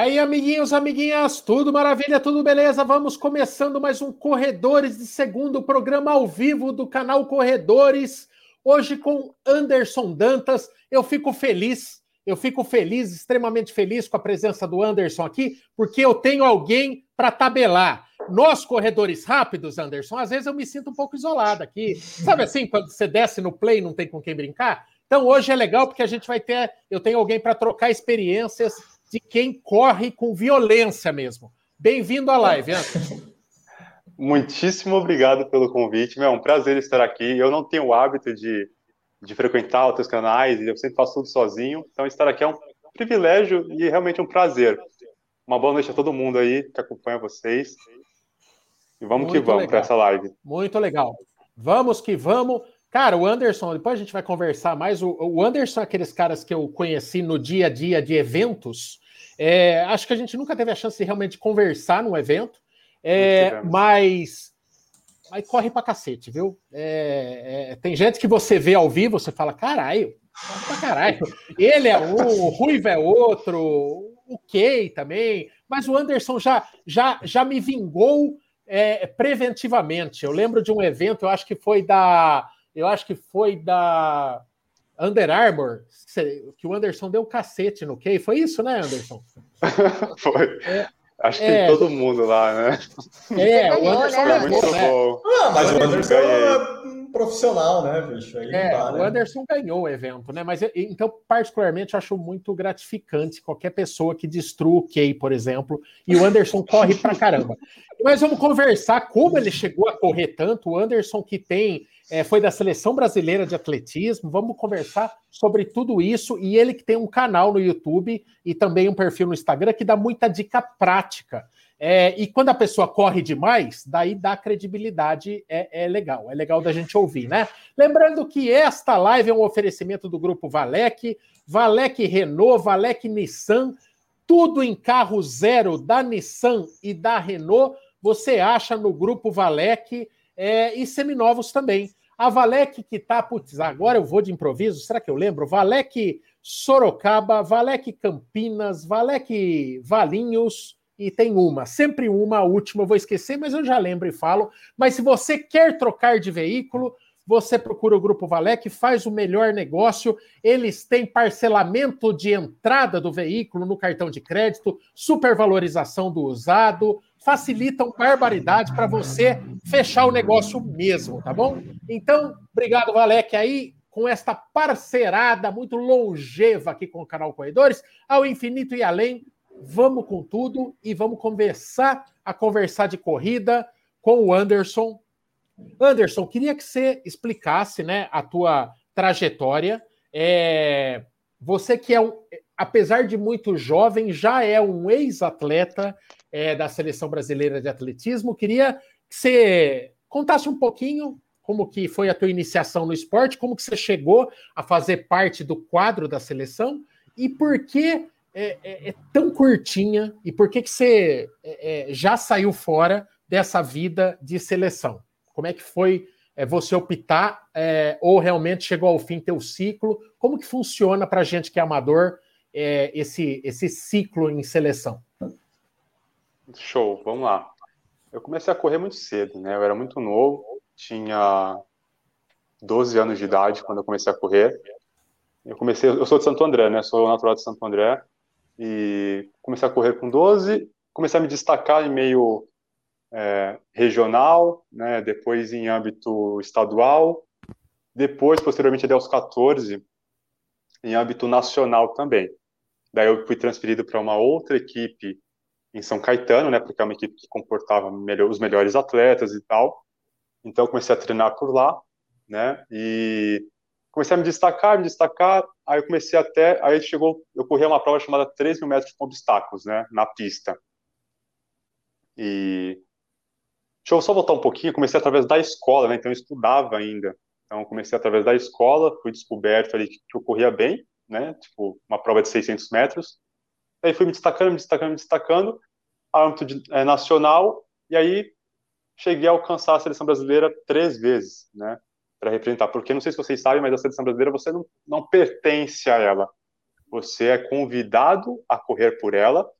aí, amiguinhos, amiguinhas, tudo maravilha, tudo beleza? Vamos começando mais um Corredores de Segundo, programa ao vivo do canal Corredores. Hoje com Anderson Dantas. Eu fico feliz, eu fico feliz, extremamente feliz com a presença do Anderson aqui, porque eu tenho alguém para tabelar. Nós, corredores rápidos, Anderson, às vezes eu me sinto um pouco isolado aqui. Sabe assim, quando você desce no play não tem com quem brincar? Então hoje é legal porque a gente vai ter, eu tenho alguém para trocar experiências de quem corre com violência mesmo. Bem-vindo à live, Anderson. Muitíssimo obrigado pelo convite. é um prazer estar aqui. Eu não tenho o hábito de, de frequentar outros canais, eu sempre faço tudo sozinho. Então, estar aqui é um privilégio e realmente um prazer. Uma boa noite a todo mundo aí que acompanha vocês. E vamos Muito que vamos para essa live. Muito legal. Vamos que vamos. Cara, o Anderson, depois a gente vai conversar mais. O, o Anderson é aqueles caras que eu conheci no dia a dia de eventos. É, acho que a gente nunca teve a chance de realmente conversar num evento, é, mas, mas corre pra cacete, viu? É, é, tem gente que você vê ao vivo, você fala, caralho, pra caralho. Ele é um, o Ruivo é outro, o Kay também, mas o Anderson já, já, já me vingou é, preventivamente. Eu lembro de um evento, eu acho que foi da eu acho que foi da Under Armour, que o Anderson deu cacete no Kay. Foi isso, né, Anderson? foi. É, acho que é, todo mundo lá, né? É, o Anderson né? muito né? bom. Ah, mas o Anderson é um profissional, né, bicho? Aí é, dá, né? o Anderson ganhou o evento, né? Mas então, particularmente, acho muito gratificante qualquer pessoa que destrua o Kay, por exemplo, e o Anderson corre pra caramba. Mas vamos conversar como ele chegou a correr tanto. O Anderson que tem é, foi da seleção brasileira de atletismo. Vamos conversar sobre tudo isso. E ele que tem um canal no YouTube e também um perfil no Instagram que dá muita dica prática. É, e quando a pessoa corre demais, daí dá credibilidade, é, é, legal, é legal da gente ouvir, né? Lembrando que esta live é um oferecimento do grupo Valec, Valec Renault, Valec Nissan, tudo em carro zero da Nissan e da Renault, você acha no grupo Valec é, e seminovos também. A Valec que tá, putz, agora eu vou de improviso, será que eu lembro? Valec Sorocaba, Valec Campinas, Valec Valinhos e tem uma, sempre uma, a última eu vou esquecer, mas eu já lembro e falo. Mas se você quer trocar de veículo, você procura o Grupo Valec, faz o melhor negócio. Eles têm parcelamento de entrada do veículo no cartão de crédito, supervalorização do usado, facilitam barbaridade para você fechar o negócio mesmo, tá bom? Então, obrigado, Valec, aí com esta parcerada muito longeva aqui com o canal Corredores, ao infinito e além. Vamos com tudo e vamos conversar a conversar de corrida com o Anderson. Anderson, queria que você explicasse, né, a tua trajetória. É, você que é um, apesar de muito jovem, já é um ex-atleta é, da seleção brasileira de atletismo. Queria que você contasse um pouquinho como que foi a tua iniciação no esporte, como que você chegou a fazer parte do quadro da seleção e por que é, é, é tão curtinha e por que que você é, é, já saiu fora dessa vida de seleção? Como é que foi é, você optar ou realmente chegou ao fim teu ciclo? Como que funciona para gente que é amador esse, esse ciclo em seleção? Show, vamos lá. Eu comecei a correr muito cedo, né? Eu era muito novo, tinha 12 anos de idade quando eu comecei a correr. Eu comecei, eu sou de Santo André, né? Sou natural de Santo André e comecei a correr com 12, comecei a me destacar em meio é, regional, né? Depois em âmbito estadual, depois posteriormente até aos 14 em âmbito nacional também. Daí eu fui transferido para uma outra equipe em São Caetano, né, porque é uma equipe que comportava melhor, os melhores atletas e tal. Então comecei a treinar por lá, né, e comecei a me destacar, me destacar. Aí eu comecei até, aí chegou, eu corri uma prova chamada 3 mil metros com obstáculos, né, na pista. E deixa eu só voltar um pouquinho. Comecei através da escola, né, então eu estudava ainda. Então comecei através da escola, fui descoberto ali que eu corria bem, né, tipo uma prova de 600 metros Aí fui me destacando, me destacando, me destacando, âmbito de, é, nacional, e aí cheguei a alcançar a seleção brasileira três vezes, né? Para representar. Porque não sei se vocês sabem, mas a seleção brasileira você não, não pertence a ela. Você é convidado a correr por ela,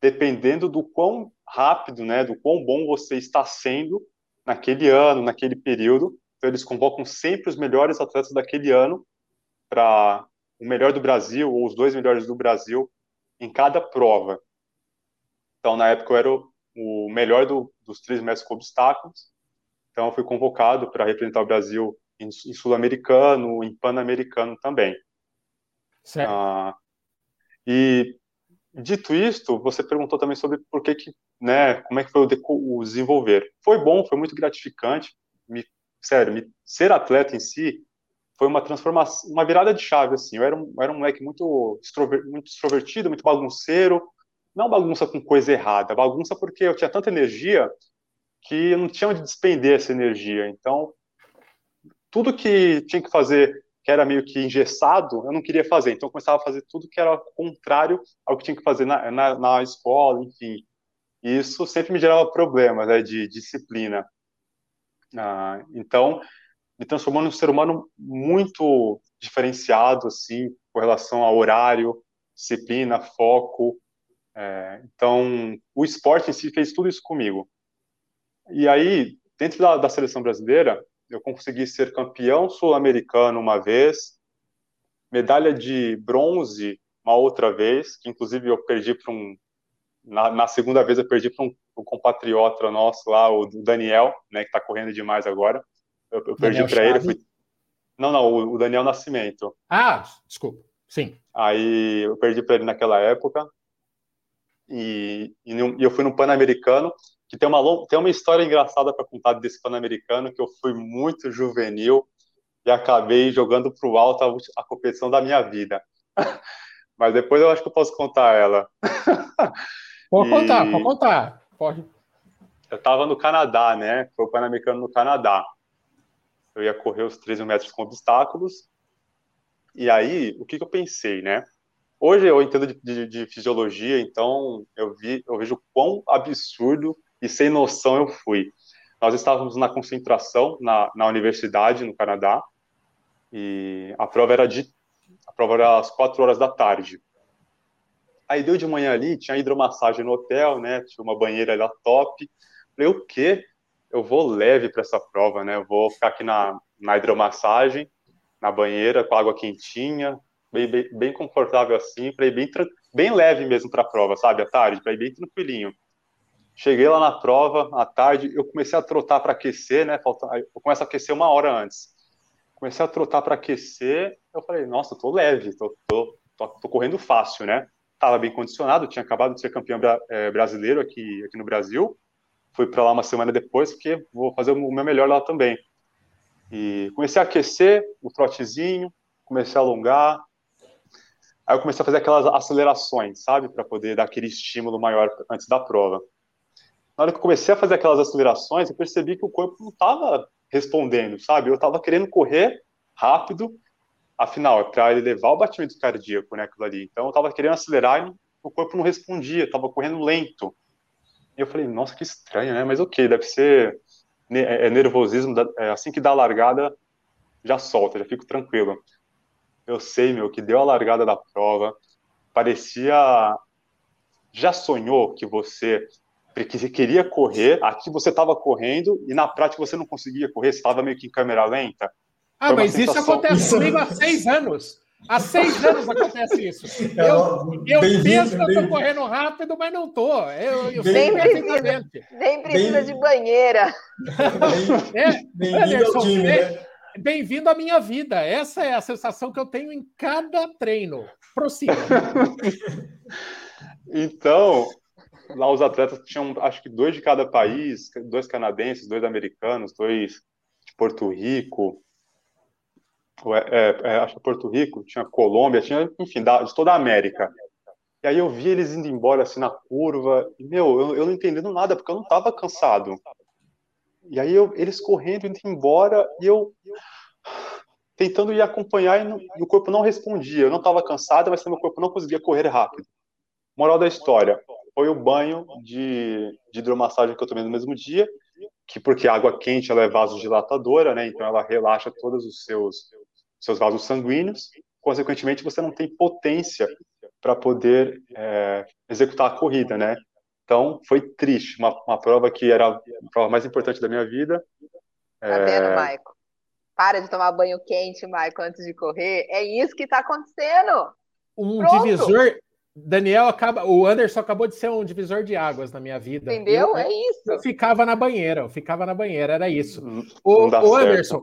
dependendo do quão rápido, né, do quão bom você está sendo naquele ano, naquele período. Então, eles convocam sempre os melhores atletas daquele ano para o melhor do Brasil ou os dois melhores do Brasil em cada prova. Então, na época, eu era o, melhor do, dos três metros com obstáculos. Então, eu fui convocado para representar o Brasil em, em sul-americano, em pan-americano também. Certo. Ah, e dito isto, você perguntou também sobre por que, que né, como é que foi o, o desenvolver. Foi bom, foi muito gratificante. Me, sério, me, ser atleta em si foi uma transformação, uma virada de chave assim. Eu era um, eu era um moleque muito, extrover, muito extrovertido, muito bagunceiro. Não bagunça com coisa errada, bagunça porque eu tinha tanta energia que não tinha onde despender essa energia. Então, tudo que tinha que fazer que era meio que engessado, eu não queria fazer. Então, eu começava a fazer tudo que era contrário ao que tinha que fazer na, na, na escola, enfim. E isso sempre me gerava problemas né, de disciplina. Ah, então, me transformou num ser humano muito diferenciado, assim, com relação ao horário, disciplina, foco. É, então, o esporte em si fez tudo isso comigo. E aí, dentro da, da seleção brasileira, eu consegui ser campeão sul-americano uma vez, medalha de bronze uma outra vez, que inclusive eu perdi para um. Na, na, segunda vez eu perdi para um, um, compatriota nosso lá, o Daniel, né, que está correndo demais agora. Eu, eu perdi para ele. Fui... Não, não, o, o Daniel Nascimento. Ah, desculpa. Sim. Aí eu perdi para ele naquela época. E, e, e eu fui no Pan-Americano que tem uma, tem uma história engraçada para contar desse Pan-Americano, que eu fui muito juvenil e acabei jogando para o alto a, a, competição da minha vida. Mas depois eu acho que eu posso contar ela. Pode e... contar, pode contar. Pode. Eu estava no Canadá, né? Foi o Pan-Americano no Canadá. Eu ia correr os 13 metros com obstáculos. E aí, o que, que eu pensei, né? Hoje eu entendo de, de, de, fisiologia, então eu, vi, eu vejo quão absurdo e sem noção eu fui. Nós estávamos na concentração na, na universidade, no Canadá, e a prova era de a prova era às quatro horas da tarde. Aí deu de manhã ali, tinha hidromassagem no hotel, né? Tinha uma banheira lá top. Falei, o quê? Eu vou leve para essa prova, né? Eu vou ficar aqui na, na hidromassagem, na banheira, com água quentinha, bem, bem, bem confortável assim, ir bem, bem leve mesmo para a prova, sabe? À tarde, para ir bem tranquilinho. Cheguei lá na prova, à tarde, eu comecei a trotar para aquecer, né? Eu começo a aquecer uma hora antes. Comecei a trotar para aquecer, eu falei, nossa, tô leve, tô, tô, tô, tô, correndo fácil, né? Tava bem condicionado, tinha acabado de ser campeão é, brasileiro aqui, aqui no Brasil. Fui para lá uma semana depois, porque vou fazer o meu melhor lá também. E comecei a aquecer o trotezinho, comecei a alongar. Aí eu comecei a fazer aquelas acelerações, sabe? Para poder dar aquele estímulo maior antes da prova na hora que eu comecei a fazer aquelas acelerações, eu percebi que o corpo não estava respondendo, sabe? Eu estava querendo correr rápido, afinal, é para elevar o batimento cardíaco, né, aquilo ali. Então, eu estava querendo acelerar e o corpo não respondia, estava correndo lento. E eu falei, nossa, que estranho, né? Mas ok, deve ser é, é nervosismo, é assim que dá a largada, já solta, já fico tranquilo. Eu sei, meu, que deu a largada da prova, parecia. Já sonhou que você porque você queria correr, aqui você estava correndo e na prática você não conseguia correr, você estava meio que em câmera lenta. Ah, mas sensação... isso acontece comigo há seis anos. Há seis anos acontece isso. É, eu, eu penso que eu estou correndo rápido, mas não estou. Eu, eu nem, precisa, nem precisa bem, de banheira. Bem-vindo ao time, né? Bem-vindo à minha vida. Essa é a sensação que eu tenho em cada treino. Prossiga. então, lá os atletas tinham, acho que dois de cada país, dois canadenses, dois americanos, dois de Porto Rico, é, é, acho que Porto Rico, tinha Colômbia, tinha, enfim, da, de toda a América. E aí eu vi eles indo embora assim na curva, e, meu, eu, eu não entendendo nada, porque eu não estava cansado. E aí eu, eles correndo, indo embora, e eu tentando ir acompanhar e, não, e o corpo não respondia. Eu não estava cansado, mas o corpo não conseguia correr rápido. Moral da história: foi o banho de, de hidromassagem que eu tomei no mesmo dia, que porque a água quente ela é vasodilatadora, né? Então ela relaxa todos os seus seus vasos sanguíneos. Consequentemente, você não tem potência para poder é, executar a corrida, né? Então, foi triste, uma, uma prova que era a prova mais importante da minha vida. Tá é... vendo, Maico? Para de tomar banho quente, Maico, antes de correr. É isso que está acontecendo. Um Pronto. divisor, Daniel acaba, o Anderson acabou de ser um divisor de águas na minha vida. Entendeu? Eu, é isso. Eu ficava na banheira, eu ficava na banheira, era isso. Não, o, o Anderson,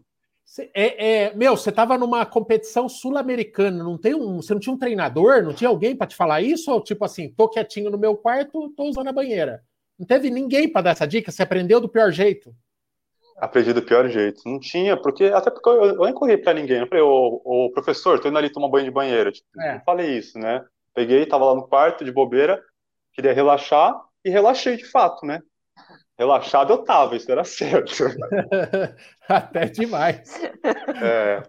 é, é, meu, você estava numa competição sul-americana, não tem um, você não tinha um treinador, não tinha alguém para te falar isso ou tipo assim, tô quietinho no meu quarto, tô usando a banheira. Não teve ninguém para dar essa dica, você aprendeu do pior jeito. Aprendi do pior jeito. Não tinha, porque até porque eu, eu nem corri para ninguém. Eu falei, ô, ô, professor, tô indo ali tomar banho de banheira. Tipo, é. Não falei isso, né? Peguei, tava lá no quarto de bobeira, queria relaxar e relaxei de fato, né? Relaxado eu tava, isso era certo. Até demais. É.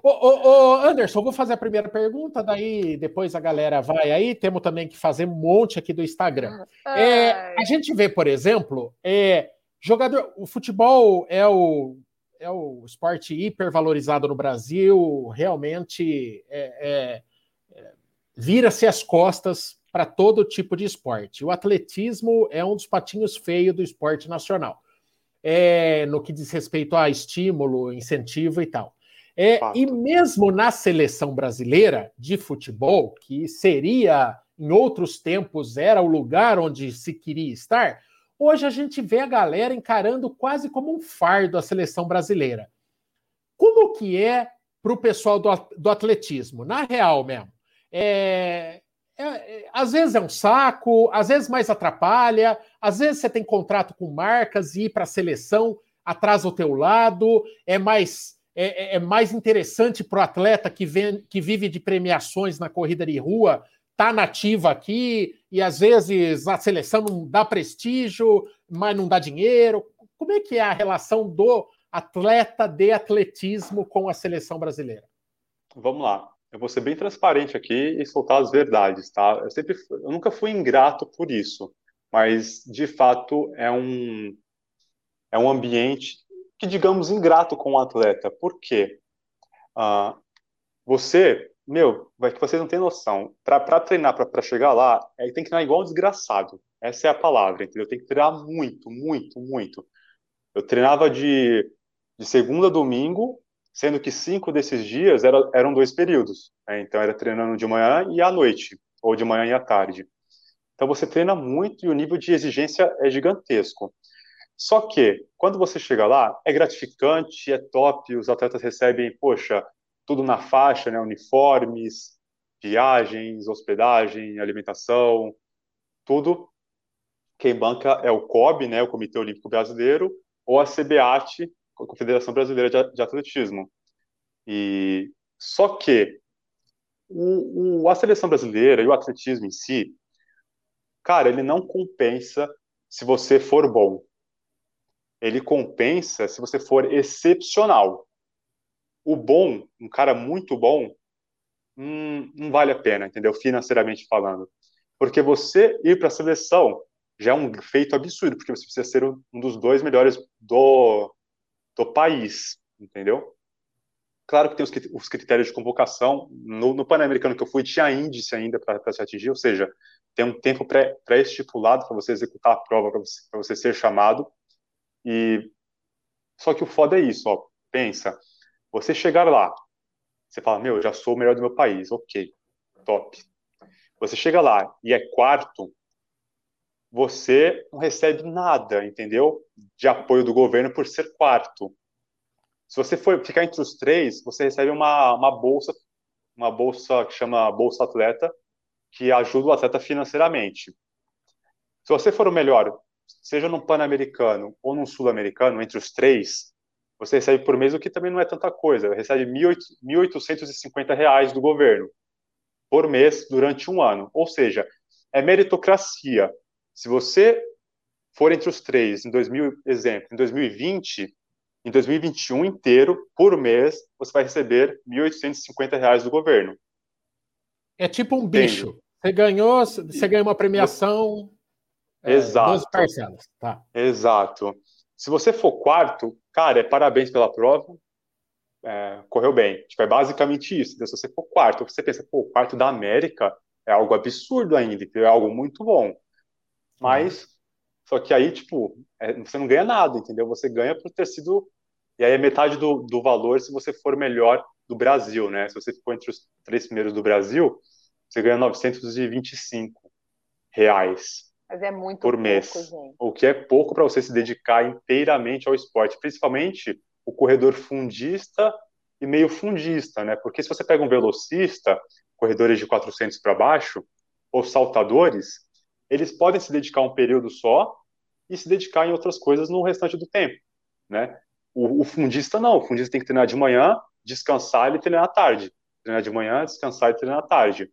Ô, ô, ô, Anderson, vou fazer a primeira pergunta, daí depois a galera vai aí. Temos também que fazer um monte aqui do Instagram. É, a gente vê, por exemplo, é, jogador, o futebol é o, é o esporte hipervalorizado no Brasil, realmente é, é, é vira-se as costas para todo tipo de esporte. O atletismo é um dos patinhos feios do esporte nacional, é, no que diz respeito a estímulo, incentivo e tal. É, e mesmo na seleção brasileira de futebol, que seria, em outros tempos, era o lugar onde se queria estar, hoje a gente vê a galera encarando quase como um fardo a seleção brasileira. Como que é para o pessoal do, do atletismo? Na real mesmo. É, é, é, às vezes é um saco, às vezes mais atrapalha, às vezes você tem contrato com marcas e ir para a seleção atrasa o teu lado, é mais é, é, é mais interessante para o atleta que, vem, que vive de premiações na corrida de rua tá nativa aqui e às vezes a seleção não dá prestígio, mas não dá dinheiro. Como é que é a relação do atleta de atletismo com a seleção brasileira? Vamos lá eu vou ser bem transparente aqui e soltar as verdades, tá? Eu sempre, eu nunca fui ingrato por isso, mas de fato é um é um ambiente que digamos ingrato com o atleta. Por quê? Uh, você, meu, vai que você não tem noção. Para treinar, para chegar lá, é, tem que treinar igual um desgraçado. Essa é a palavra, entendeu? Tem que treinar muito, muito, muito. Eu treinava de, de segunda a domingo sendo que cinco desses dias eram, eram dois períodos. Né? Então, era treinando de manhã e à noite, ou de manhã e à tarde. Então, você treina muito e o nível de exigência é gigantesco. Só que, quando você chega lá, é gratificante, é top, os atletas recebem, poxa, tudo na faixa, né? uniformes, viagens, hospedagem, alimentação, tudo. Quem banca é o COB, né, o Comitê Olímpico Brasileiro, ou a CBAT, Confederação Brasileira de, Atletismo. E só que o, o, a seleção brasileira e o atletismo em si, cara, ele não compensa se você for bom. Ele compensa se você for excepcional. O bom, um cara muito bom, hum, não vale a pena, entendeu? Financeiramente falando. Porque você ir para a seleção já é um feito absurdo, porque você precisa ser um dos dois melhores do, do país, entendeu? Claro que tem os, os critérios de convocação. No, no Pan-Americano que eu fui, tinha índice ainda para se atingir, ou seja, tem um tempo pré-estipulado para você executar a prova, para você, você ser chamado. E só que o foda é isso, ó. Pensa, você chegar lá, você fala, meu, eu já sou o melhor do meu país, ok, top. Você chega lá e é quarto, você não recebe nada, entendeu? De apoio do governo por ser quarto. Se você for ficar entre os três, você recebe uma, uma bolsa, uma bolsa que chama Bolsa Atleta, que ajuda o atleta financeiramente. Se você for o melhor, seja no Pan-Americano ou no Sul-Americano, entre os três, você recebe por mês o que também não é tanta coisa. Recebe R$ 1.850 do governo por mês durante um ano. Ou seja, é meritocracia. Se você for entre os três, em 2000, exemplo, em 2020, em 2021 inteiro, por mês, você vai receber R$ 1.850 do governo. É tipo um Entende? bicho. Você ganhou, você ganhou uma premiação. É, Exato. 12 parcelas. Tá. Exato. Se você for quarto, cara, é parabéns pela prova. É, correu bem. Tipo, é basicamente isso. Se você for quarto, você pensa, pô, quarto da América, é algo absurdo ainda, é algo muito bom. Mas, só que aí, tipo, é, você não ganha nada, entendeu? Você ganha por ter sido. E aí é metade do, do valor se você for melhor do Brasil, né? Se você for entre os três primeiros do Brasil, você ganha 925 reais Mas é muito por pouco, mês. gente. O que é pouco para você se dedicar inteiramente ao esporte, principalmente o corredor fundista e meio fundista, né? Porque se você pega um velocista, corredores de 400 para baixo, ou saltadores, eles podem se dedicar um período só e se dedicar em outras coisas no restante do tempo, né? O, o fundista não, o fundista tem que treinar de manhã, descansar e treinar à tarde. Treinar de manhã, descansar e treinar à tarde.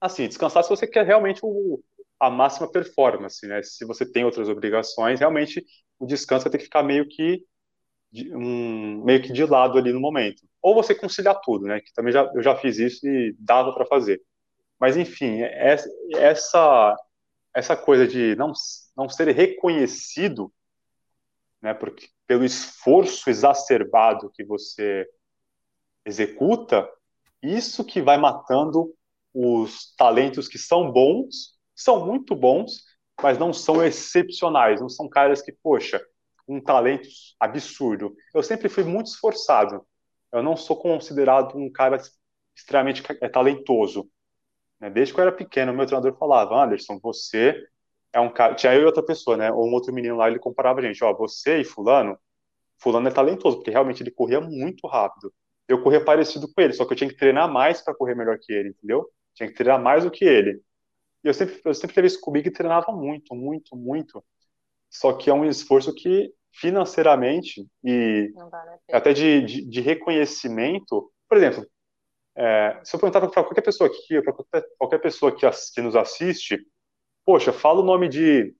Assim, descansar se você quer realmente o, a máxima performance, né? Se você tem outras obrigações, realmente o descanso vai ter que ficar meio que de, um, meio que de lado ali no momento. Ou você conciliar tudo, né? Que também já, eu já fiz isso e dava para fazer. Mas enfim, é, essa essa coisa de não não ser reconhecido, né? Porque pelo esforço exacerbado que você executa, isso que vai matando os talentos que são bons, são muito bons, mas não são excepcionais, não são caras que, poxa, um talento absurdo. Eu sempre fui muito esforçado. Eu não sou considerado um cara extremamente é, talentoso. Né? Desde que eu era pequeno, meu treinador falava: Anderson, você é um cara. Tinha eu e outra pessoa, né? Ou um outro menino lá, ele comparava a gente: Ó, você e Fulano, Fulano é talentoso, porque realmente ele corria muito rápido. Eu corria parecido com ele, só que eu tinha que treinar mais para correr melhor que ele, entendeu? Tinha que treinar mais do que ele. E eu sempre, eu sempre teve isso comigo e treinava muito, muito, muito. Só que é um esforço que financeiramente e Vale até de, de, de, reconhecimento, por exemplo, é, se eu perguntar para qualquer pessoa aqui, para qualquer, qualquer, pessoa que, que nos assiste, poxa, fala o nome de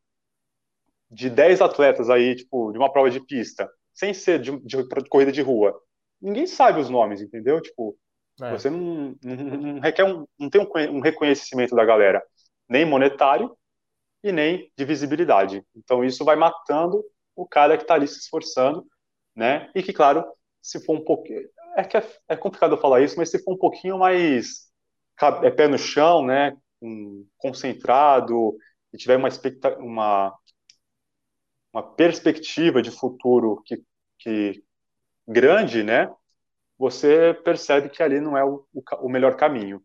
de 10 atletas aí, tipo, de uma prova de pista, sem ser de, de, de corrida de rua. Ninguém sabe os nomes, entendeu? Tipo, é. você não, não, não, requer um, não tem um, um reconhecimento da galera, nem monetário e nem de visibilidade. Então isso vai matando o cara que está ali se esforçando, né? E que, claro, se for um pouquinho. É que é, é complicado eu falar isso, mas se for um pouquinho mais é pé no chão, né? Um, concentrado e tiver uma, uma, uma perspectiva de futuro que, que grande, né? Você percebe que ali não é o, o, o melhor caminho.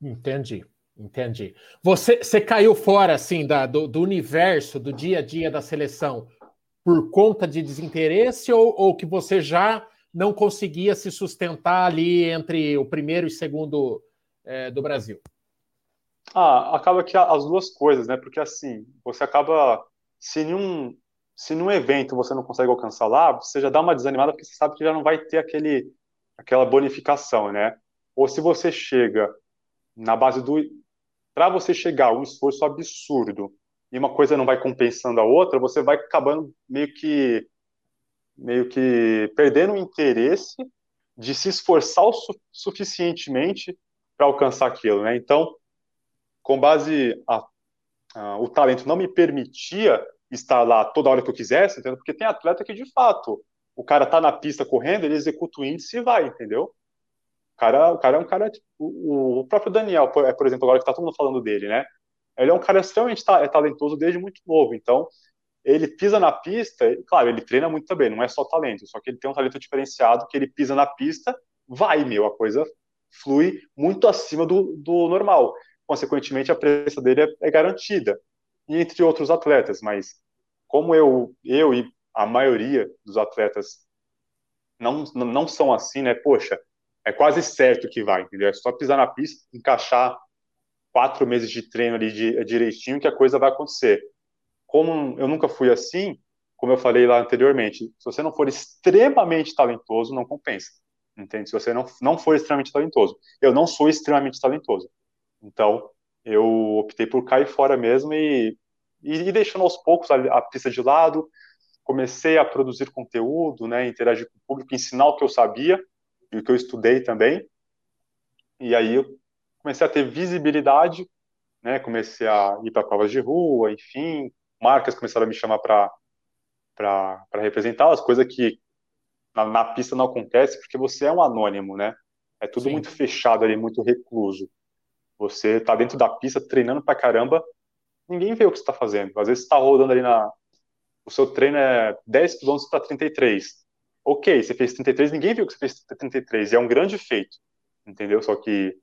Entendi. Entendi. Você, você caiu fora assim da, do, do, universo, do dia a dia da seleção, por conta de desinteresse ou, ou, que você já não conseguia se sustentar ali entre o primeiro e segundo é, do Brasil? Ah, acaba que as duas coisas, né? Porque assim, você acaba se num se num evento você não consegue alcançar lá, você já dá uma desanimada porque você sabe que já não vai ter aquele aquela bonificação, né? Ou se você chega na base do para você chegar um esforço absurdo e uma coisa não vai compensando a outra, você vai acabando meio que meio que perdendo o interesse de se esforçar o su suficientemente para alcançar aquilo, né? Então, com base a, a, o talento não me permitia estar lá toda hora que eu quisesse, entendeu? Porque tem atleta que de fato o cara tá na pista correndo, ele executa o índice e vai, entendeu? cara, o cara é um cara, o, o próprio Daniel, por, é, por exemplo, agora que tá todo mundo falando dele, né? Ele é um cara extremamente ta, é talentoso desde muito novo, então ele pisa na pista, claro, ele treina muito também, não é só talento, só que ele tem um talento diferenciado que ele pisa na pista, vai, meu, a coisa flui muito acima do, do normal. Consequentemente, a presença dele é, é garantida. Entre outros atletas, mas como eu, eu e a maioria dos atletas não, não são assim, né? Poxa, é quase certo que vai, entendeu? É só pisar na pista, encaixar quatro meses de treino ali de, direitinho que a coisa vai acontecer. Como eu nunca fui assim, como eu falei lá anteriormente, se você não for extremamente talentoso, não compensa, entende? Se você não, não for extremamente talentoso. Eu não sou extremamente talentoso. Então, eu optei por cair fora mesmo e, e, e deixando aos poucos a, a pista de lado, comecei a produzir conteúdo, né, interagir com o público, ensinar o que eu sabia, e o que eu estudei também. E aí eu comecei a ter visibilidade, né? Comecei a ir para provas de rua, enfim, marcas começaram a me chamar para para representá-las, coisa que na, na, pista não acontece porque você é um anônimo, né? É tudo Sim. muito fechado ali, muito recluso. Você está dentro da pista treinando pra caramba, ninguém vê o que você está fazendo. Às vezes você está rodando ali na. O seu treino é 10 km para 33. Ok, você fez 33, ninguém viu que você fez 33. E é um grande feito. Entendeu? Só que.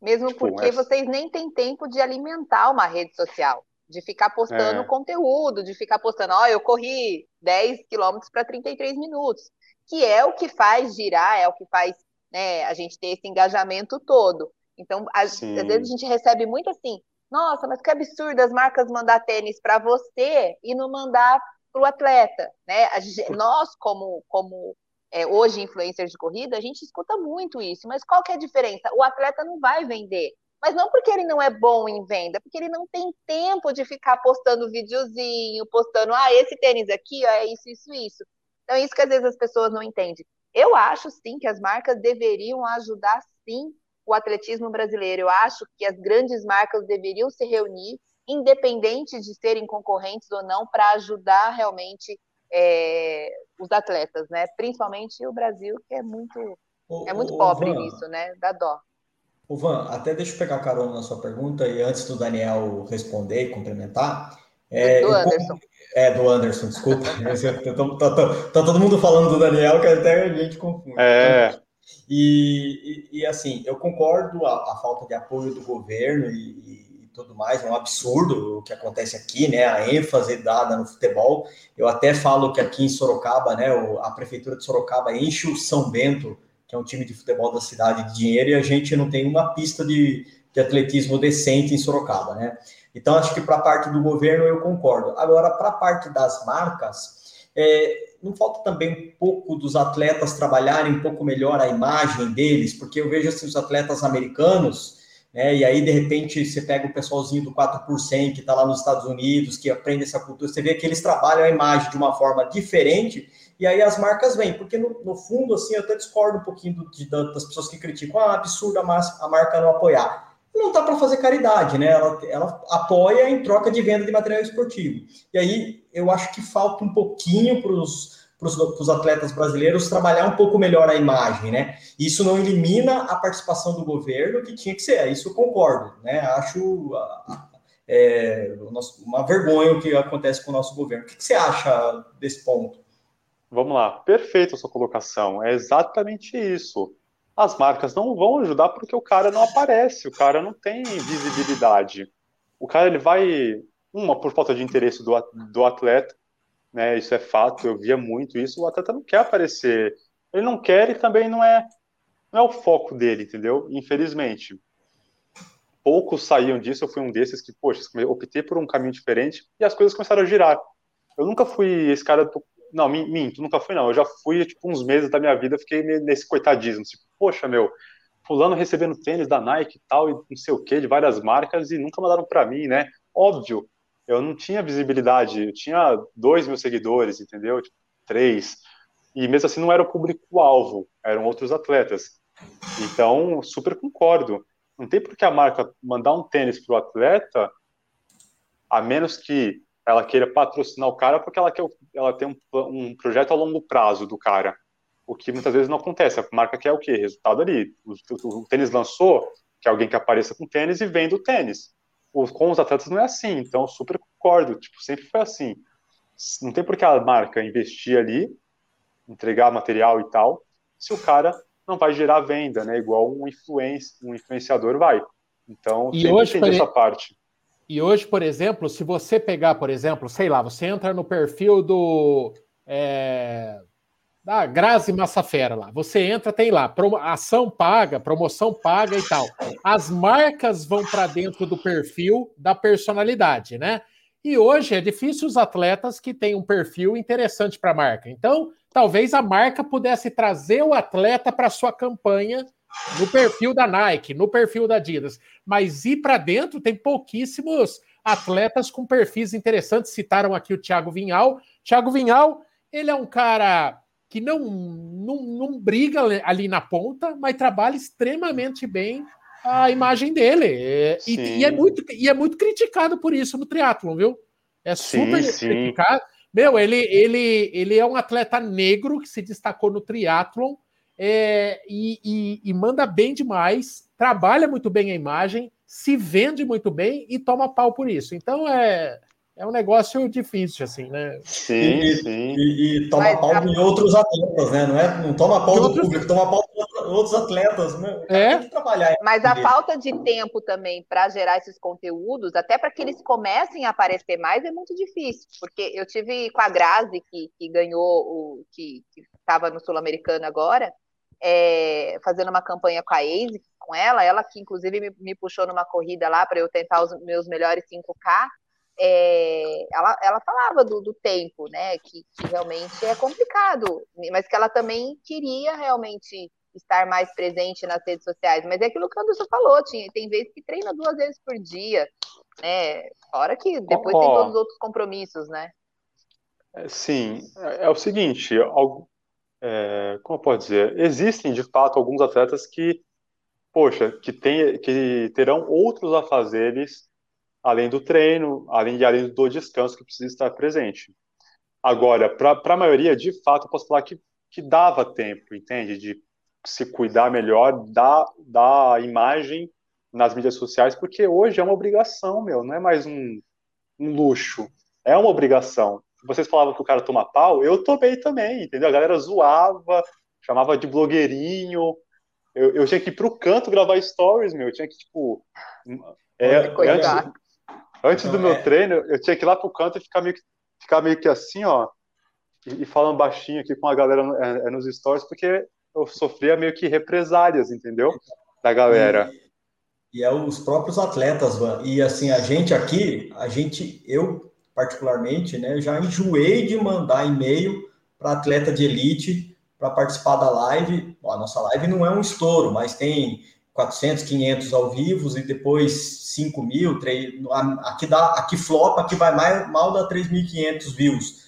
Mesmo tipo, porque é... vocês nem têm tempo de alimentar uma rede social. De ficar postando é... conteúdo, de ficar postando, ó, oh, eu corri 10 quilômetros para 33 minutos. Que é o que faz girar, é o que faz né, a gente ter esse engajamento todo. Então, às vezes a gente recebe muito assim, nossa, mas que absurdo as marcas mandar tênis para você e não mandar para o atleta, né? Gente, nós, como, como é, hoje influencers de corrida, a gente escuta muito isso, mas qual que é a diferença? O atleta não vai vender, mas não porque ele não é bom em venda, porque ele não tem tempo de ficar postando videozinho, postando, ah, esse tênis aqui, ó, é isso, isso, isso. Então, é isso que às vezes as pessoas não entendem. Eu acho sim que as marcas deveriam ajudar sim o atletismo brasileiro. Eu acho que as grandes marcas deveriam se reunir, independente de serem concorrentes ou não, para ajudar realmente é, os atletas, né? Principalmente o Brasil, que é muito, é muito pobre Van, nisso, né? Da dó. O Van, até deixa eu pegar carona na sua pergunta e antes do Daniel responder e complementar. É, do Anderson. É, do Anderson, desculpa. tá, todo mundo falando do Daniel, que até a gente confunde. É. E, e, e, assim, eu concordo a, a, falta de apoio do governo e, e, tudo mais, é um absurdo o que acontece aqui, né? A ênfase dada no futebol. Eu até falo que aqui em Sorocaba, né, a prefeitura de Sorocaba enche o São Bento, que é um time de futebol da cidade, de dinheiro, e a gente não tem uma pista de, de atletismo decente em Sorocaba, né? Então, acho que para a parte do governo eu concordo. Agora, para a parte das marcas, é, não falta também um pouco dos atletas trabalharem um pouco melhor a imagem deles, porque eu vejo assim, os atletas americanos, né, e aí de repente você pega o pessoalzinho do 4% que está lá nos Estados Unidos, que aprende essa cultura, você vê que eles trabalham a imagem de uma forma diferente, e aí as marcas vêm, porque no, no fundo, assim, eu até discordo um pouquinho do, de, das pessoas que criticam, ah, absurdo a, a marca não apoiar não está para fazer caridade, né? Ela, ela apoia em troca de venda de material esportivo. E aí eu acho que falta um pouquinho para os atletas brasileiros trabalhar um pouco melhor a imagem, né? Isso não elimina a participação do governo, que tinha que ser, isso eu concordo, né? Acho é, uma vergonha o que acontece com o nosso governo. O que você acha desse ponto? Vamos lá, perfeita sua colocação, é exatamente isso as marcas não vão ajudar porque o cara não aparece, o cara não tem visibilidade. O cara ele vai uma por falta de interesse do, do atleta, né? Isso é fato, eu via muito isso. O atleta não quer aparecer, ele não quer e também não é não é o foco dele, entendeu? Infelizmente. Poucos saíam disso, eu fui um desses que, poxa, optei por um caminho diferente e as coisas começaram a girar. Eu nunca fui esse cara do não, minto, nunca fui, não. Eu já fui, tipo, uns meses da minha vida, fiquei nesse coitadismo. Tipo, poxa, meu, fulano recebendo tênis da Nike e tal, e não sei o que, de várias marcas, e nunca mandaram para mim, né? Óbvio, eu não tinha visibilidade, eu tinha dois mil seguidores, entendeu? Tipo, três. E mesmo assim não era o público-alvo, eram outros atletas. Então, super concordo. Não tem por que a marca mandar um tênis pro atleta, a menos que ela queira patrocinar o cara porque ela, quer, ela tem um, um projeto a longo prazo do cara. O que muitas vezes não acontece. A marca quer o quê? Resultado ali. O, o, o tênis lançou, que alguém que apareça com tênis e venda o tênis. O, com os atletas não é assim, então super concordo. Tipo, sempre foi assim. Não tem por que a marca investir ali, entregar material e tal, se o cara não vai gerar venda, né? Igual um, influenci, um influenciador vai. Então, e hoje, tem essa parte. E hoje, por exemplo, se você pegar, por exemplo, sei lá, você entra no perfil do é, da Grazi Massafera lá, você entra, tem lá ação paga, promoção paga e tal. As marcas vão para dentro do perfil da personalidade, né? E hoje é difícil os atletas que têm um perfil interessante para a marca. Então, talvez a marca pudesse trazer o atleta para sua campanha no perfil da Nike, no perfil da Adidas. Mas ir para dentro tem pouquíssimos atletas com perfis interessantes. Citaram aqui o Thiago Vinhal. Thiago Vinhal, ele é um cara que não, não, não briga ali na ponta, mas trabalha extremamente bem a imagem dele. E, e, é muito, e é muito criticado por isso no triatlon, viu? É super sim, criticado. Sim. Meu, ele, ele, ele é um atleta negro que se destacou no triatlon é, e, e, e, manda bem demais, trabalha muito bem a imagem, se vende muito bem e toma pau por isso. Então é, é um negócio difícil, assim, né? Sim, e, sim. E, e toma Mas, pau de outros atletas, né? Não, é, não toma pau do outros... público, toma pau de outros atletas. Né? É. trabalhar. Mas a falta de tempo também para gerar esses conteúdos, até para que eles comecem a aparecer mais, é muito difícil. Porque eu tive com a Grazi, que, que ganhou, o que estava no Sul-Americano agora, é, fazendo uma campanha com a ASIC, com ela, ela que inclusive me, me puxou numa corrida lá para eu tentar os meus melhores 5K é, ela, ela falava do, do tempo, né? Que, que, realmente é complicado, mas que ela também queria realmente estar mais presente nas redes sociais. Mas é aquilo que o Anderson falou, tinha, tem vezes que treina duas vezes por dia, né? Fora que depois oh, tem todos os outros compromissos, né? É, sim, é, é o seguinte, é, como eu posso dizer, existem de fato alguns atletas que, poxa, que, tem, que terão outros afazeres além do treino, além, de, além do descanso que precisa estar presente. Agora, para a maioria, de fato, eu posso falar que, que dava tempo, entende? De se cuidar melhor da, da imagem nas mídias sociais, porque hoje é uma obrigação, meu, não é mais um, um luxo, é uma obrigação. Vocês falavam que o cara toma pau, eu tomei também, entendeu? A galera zoava, chamava de blogueirinho, eu, eu tinha que ir pro canto gravar stories, meu, eu tinha que, tipo... É, antes, Antes do meu é... treino, eu tinha que ir lá pro canto e ficar meio que, ficar meio que assim, ó, e, e falando baixinho aqui com a galera é, é, nos stories, porque eu sofria meio que represálias, entendeu? Da galera. E, e é os próprios atletas, Van. E assim, a gente aqui, a gente, eu particularmente, né, já enjoei de mandar e-mail para atleta de elite para participar da live. Bom, a nossa live não é um estouro, mas tem 400, 500 ao vivo e depois 5 mil, 3, aqui, dá, aqui flopa, aqui vai mais, mal dá 3.500 views.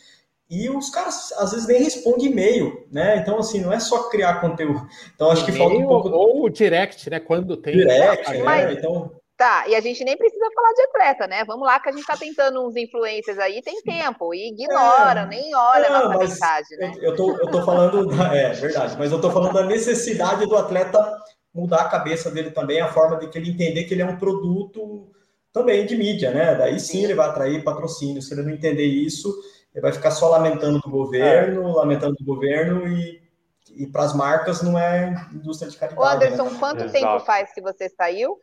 E os caras às vezes nem respondem e-mail, né? Então, assim, não é só criar conteúdo. Então, acho que falta um pouco. Ou o direct, né? Quando tem. Direct, né? Mas... Então. Tá, e a gente nem precisa falar de atleta, né? Vamos lá, que a gente tá tentando uns influencers aí, tem tempo, e ignora, é, nem olha a nossa mensagem, né? Eu, tô, eu tô falando, da, é verdade, mas eu tô falando da necessidade do atleta mudar a cabeça dele também, a forma de que ele entender que ele é um produto também de mídia, né? Daí sim ele vai atrair patrocínio. Se ele não entender isso, ele vai ficar só lamentando do governo, é. lamentando do governo e, e para as marcas não é indústria de caridade. Ô Anderson, né? quanto Exato. tempo faz que você saiu?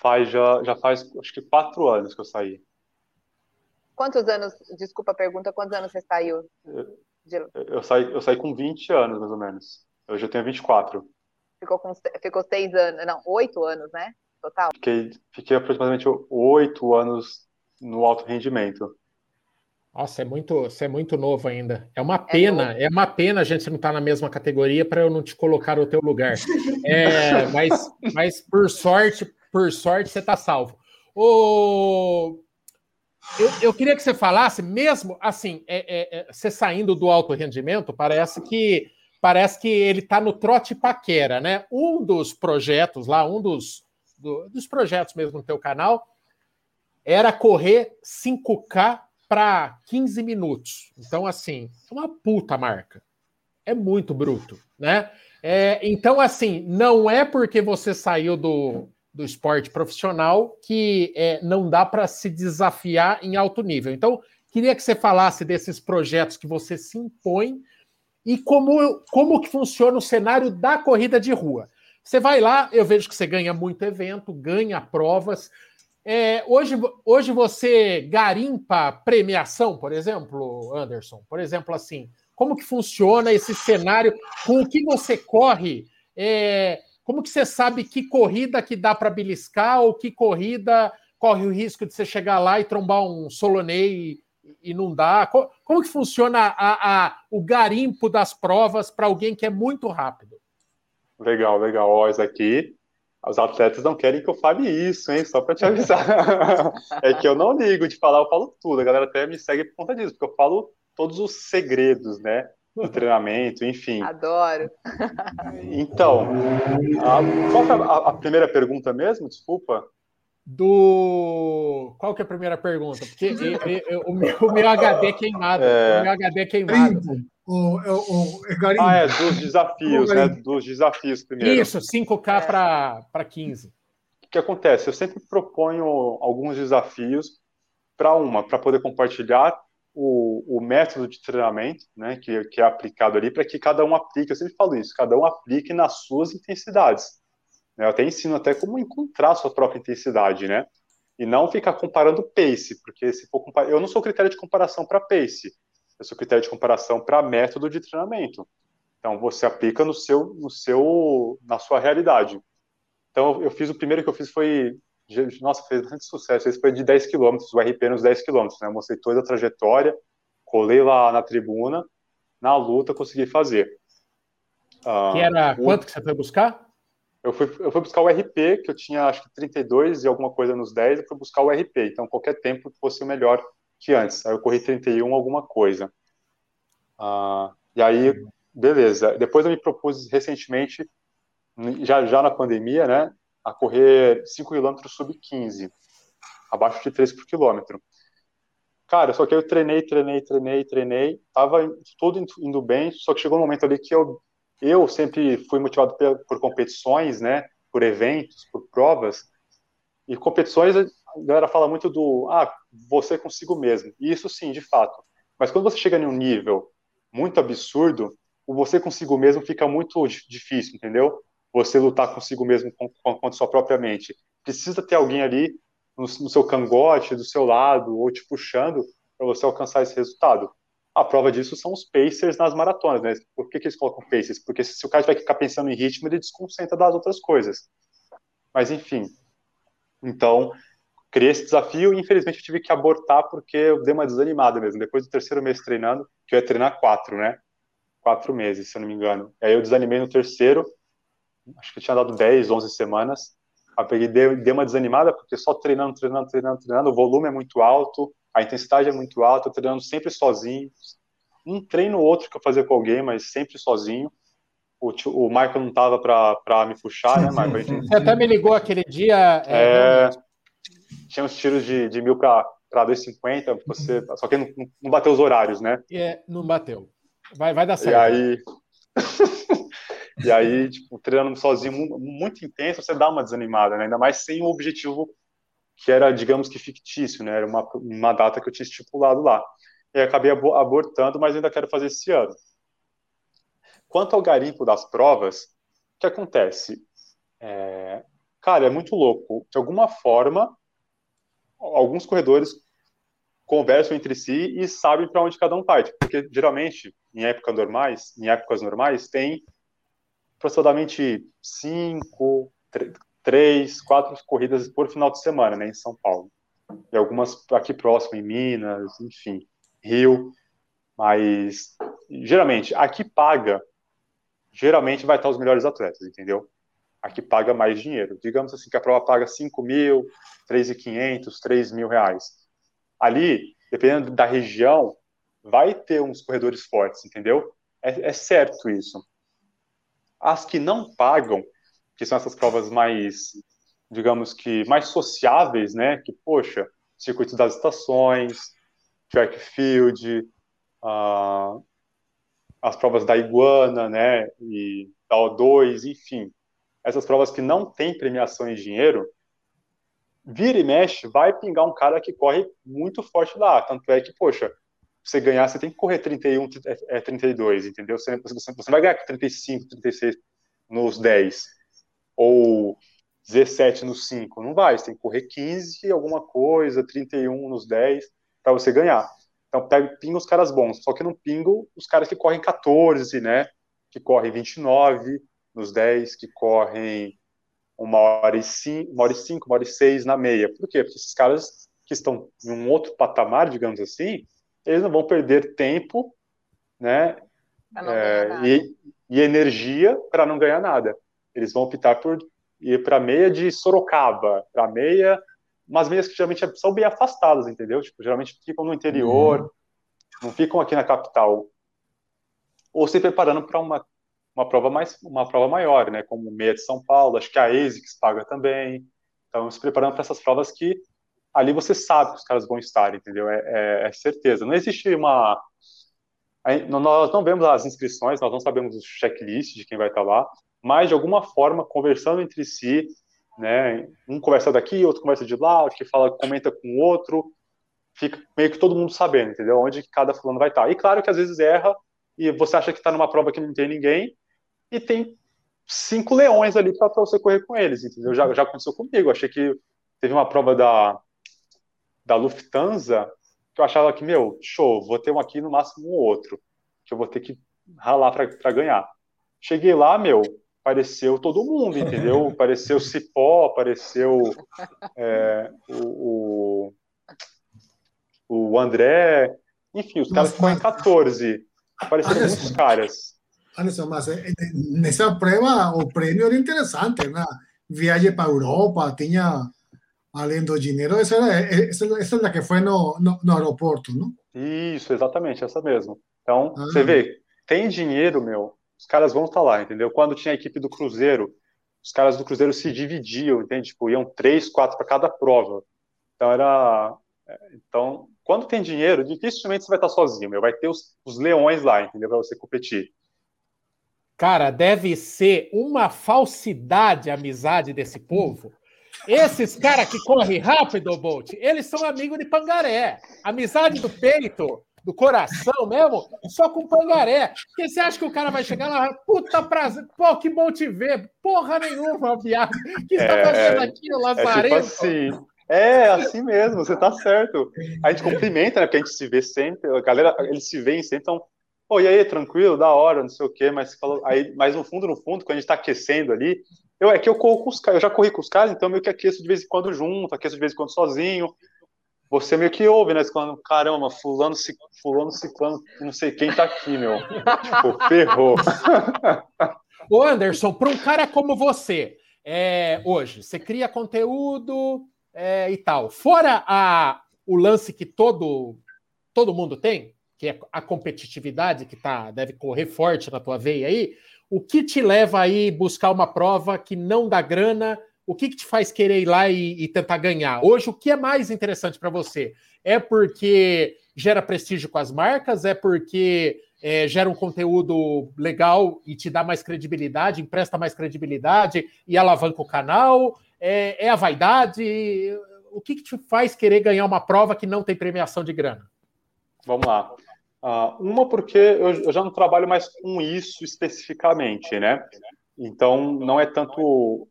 Faz já, já faz acho que quatro anos que eu saí. Quantos anos, desculpa a pergunta, quantos anos você saiu? Eu, eu, saí, eu saí com 20 anos, mais ou menos. Hoje eu tenho 24. Ficou, com, ficou seis anos, não, oito anos, né? Total. Fiquei, fiquei aproximadamente oito anos no alto rendimento. Nossa, é muito, você é muito novo ainda. É uma é pena, é, é uma pena a gente não estar tá na mesma categoria para eu não te colocar no teu lugar. É, mas, mas por sorte, por sorte você está salvo. O, eu, eu, queria que você falasse, mesmo assim, é, é, é você saindo do alto rendimento, parece que parece que ele está no trote paquera, né? Um dos projetos lá, um dos, do, dos projetos mesmo no teu canal, era correr 5K para 15 minutos. Então, assim, é uma puta marca. É muito bruto, né? É, então, assim, não é porque você saiu do, do esporte profissional que é, não dá para se desafiar em alto nível. Então, queria que você falasse desses projetos que você se impõe e como, como que funciona o cenário da corrida de rua. Você vai lá, eu vejo que você ganha muito evento, ganha provas. É, hoje, hoje você garimpa premiação, por exemplo, Anderson? Por exemplo, assim, como que funciona esse cenário? Com o que você corre? É, como que você sabe que corrida que dá para beliscar ou que corrida corre o risco de você chegar lá e trombar um Solonei e não dá? Como que funciona a, a, o garimpo das provas para alguém que é muito rápido? Legal, legal. Ó, isso aqui, os atletas não querem que eu fale isso, hein? Só para te avisar. é que eu não ligo de falar, eu falo tudo. A galera até me segue por conta disso, porque eu falo todos os segredos, né? Do treinamento, enfim. Adoro. Então, a, qual foi a, a primeira pergunta mesmo? Desculpa do. Qual que é a primeira pergunta? Porque eu, eu, o, meu, o, meu, HD é queimado. É... O meu HD é queimado. O, o, o, ah, é, dos desafios, né? Dos desafios primeiro. Isso, 5K é. para 15. o que acontece? Eu sempre proponho alguns desafios para uma, para poder compartilhar o, o, método de treinamento, né, que, que é aplicado ali, para que cada um aplique, eu sempre falo isso, cada um aplique nas suas intensidades. Né? Eu até ensino até como encontrar a sua própria intensidade, né? E não ficar comparando pace, porque se for comparar, eu não sou critério de comparação para pace, eu sou critério de comparação para método de treinamento. Então você aplica no seu, no seu, na sua realidade. Então eu fiz o primeiro que eu fiz foi, nossa, fez bastante sucesso. Esse foi de 10 km, o RP nos 10 km, né? Eu mostrei toda a trajetória, colei lá na tribuna, na luta consegui fazer. Ah, que era o... quanto que você foi buscar? Eu fui, eu fui buscar o RP, que eu tinha acho que 32 e alguma coisa nos 10, eu fui buscar o RP. Então qualquer tempo fosse o melhor que antes. Aí eu corri 31 alguma coisa. Ah, e aí beleza. Depois eu me propus recentemente, já, já na pandemia, né, a correr 5 km sub 15, abaixo de 3 por quilômetro. Cara, só que eu treinei, treinei, treinei, treinei, tava tudo indo bem, só que chegou um momento ali que eu, eu sempre fui motivado por, por competições, né, por eventos, por provas, e competições, a galera fala muito do, ah, você consigo mesmo, e isso sim, de fato. Mas quando você chega em um nível muito absurdo, o você consigo mesmo fica muito difícil, entendeu? Você lutar consigo mesmo contra sua própria mente. Precisa ter alguém ali no, no seu cangote, do seu lado, ou te puxando para você alcançar esse resultado. A prova disso são os pacers nas maratonas, né? Por que, que eles colocam pacers? Porque se, se o cara vai ficar pensando em ritmo, ele desconcentra das outras coisas. Mas, enfim. Então, criei esse desafio e, infelizmente, eu tive que abortar porque eu dei uma desanimada mesmo. Depois do terceiro mês treinando, que eu ia treinar quatro, né? quatro meses, se eu não me engano. Aí eu desanimei no terceiro, acho que eu tinha dado 10, 11 semanas. Peguei, dei, dei uma desanimada, porque só treinando, treinando, treinando, treinando, o volume é muito alto, a intensidade é muito alta, treinando sempre sozinho. Um treino ou outro que eu fazia com alguém, mas sempre sozinho. O, o Michael não tava para me puxar, né, Michael? Gente... Você até me ligou aquele dia. É, é... Tinha uns tiros de, de mil para 2,50, você, só que não, não bateu os horários, né? É, não bateu. Vai, vai dar certo. E aí, e aí tipo, treinando sozinho muito intenso, você dá uma desanimada, né? ainda mais sem um objetivo que era, digamos que fictício, né? Era uma, uma data que eu tinha estipulado lá. E acabei abortando, mas ainda quero fazer esse ano. Quanto ao garimpo das provas, o que acontece? É, cara, é muito louco. De alguma forma, alguns corredores conversam entre si e sabem para onde cada um parte, porque geralmente em épocas normais, em épocas normais tem aproximadamente cinco, três, quatro corridas por final de semana, né, em São Paulo. E algumas aqui próximo em Minas, enfim, Rio, mas geralmente aqui paga, geralmente vai estar os melhores atletas, entendeu? Aqui paga mais dinheiro. Digamos assim que a prova paga 5 mil, 3.500, 3 mil reais ali, dependendo da região, vai ter uns corredores fortes, entendeu? É, é certo isso. As que não pagam, que são essas provas mais, digamos que, mais sociáveis, né? Que, poxa, circuito das estações, track field, uh, as provas da iguana, né? E da O2, enfim. Essas provas que não têm premiação em dinheiro, vira e mexe, vai pingar um cara que corre muito forte lá. Tanto é que, poxa, você ganhar, você tem que correr 31, é, 32, é entendeu? Você, você, você vai ganhar 35, 36 nos 10, ou 17 nos 5. Não vai, você tem que correr 15, alguma coisa, 31 nos 10, para você ganhar. Então, pega, pinga os caras bons, só que não pinga os caras que correm 14, né? Que correm 29 nos 10, que correm uma hora e cinco, uma hora e cinco, uma hora e seis na meia. Por quê? Porque esses caras que estão em um outro patamar, digamos assim, eles não vão perder tempo, né? É, e, e, energia para não ganhar nada. Eles vão optar por ir para a meia de Sorocaba, para a meia, umas meias que geralmente são bem afastadas, entendeu? Tipo, geralmente ficam no interior, uhum. não ficam aqui na capital. Ou se preparando para uma uma prova mais uma prova maior, né, como meia de São Paulo, acho que a ASICS paga também. Então, se preparando para essas provas que ali você sabe que os caras vão estar, entendeu? É, é, é certeza. Não existe uma nós não vemos as inscrições, nós não sabemos o checklist de quem vai estar lá, mas de alguma forma, conversando entre si, né? Um conversa daqui, outro conversa de lá, que fala, comenta com o outro, fica meio que todo mundo sabendo, entendeu? Onde cada fulano vai estar. E claro que às vezes erra e você acha que está numa prova que não tem ninguém e tem cinco leões ali para você correr com eles, entendeu? Já, já aconteceu comigo. Achei que teve uma prova da, da Lufthansa que eu achava que, meu, show, vou ter um aqui no máximo um outro, que eu vou ter que ralar para ganhar. Cheguei lá, meu, apareceu todo mundo, entendeu? Apareceu Cipó, apareceu é, o, o, o, André, enfim, os caras ficam em 14. Apareceram muitos caras. Anderson, mas eh, eh, nessa prova o prêmio era interessante, né? Viagem para a Europa, tinha além do dinheiro, essa, era, essa, essa é a que foi no, no, no, aeroporto, não? Isso, exatamente, essa mesmo. Então, ah. você vê, tem dinheiro, meu, os caras vão estar lá, entendeu? Quando tinha a equipe do Cruzeiro, os caras do Cruzeiro se dividiam, entende? Tipo, iam três, quatro para cada prova. Então era. É, então, quando tem dinheiro, dificilmente você vai estar sozinho, meu. Vai ter os, os leões lá, entendeu? Para você competir. Cara, deve ser uma falsidade a amizade desse povo. Esses caras que correm rápido, Bolt, eles são amigos de Pangaré. Amizade do peito do coração mesmo, só com pangaré. Porque você acha que o cara vai chegar lá, puta prazer, pô, que bom te ver, porra nenhuma, viado. O que você tá é, fazendo aqui, o Lazarento? É, tipo assim, é, assim mesmo, você tá certo. A gente cumprimenta, né, porque a gente se vê sempre, a galera, eles se veem sempre, então, pô, e aí, tranquilo, da hora, não sei o quê, mas falou, aí, mas no fundo, no fundo, quando a gente tá aquecendo ali, eu, é que eu corro com os caras, eu já corri com os caras, então meio que aqueço de vez em quando junto, aqueço de vez em quando sozinho, você meio que ouve, né? Falando, caramba, fulano, fulano, ciclano, não sei quem tá aqui, meu. tipo, ferrou. Ô Anderson, para um cara como você, é, hoje, você cria conteúdo é, e tal. Fora a, o lance que todo, todo mundo tem, que é a competitividade que tá, deve correr forte na tua veia aí, o que te leva aí buscar uma prova que não dá grana o que, que te faz querer ir lá e, e tentar ganhar? Hoje, o que é mais interessante para você? É porque gera prestígio com as marcas? É porque é, gera um conteúdo legal e te dá mais credibilidade, empresta mais credibilidade e alavanca o canal? É, é a vaidade? O que, que te faz querer ganhar uma prova que não tem premiação de grana? Vamos lá. Uh, uma, porque eu, já não trabalho mais com isso especificamente, né? Então, não é tanto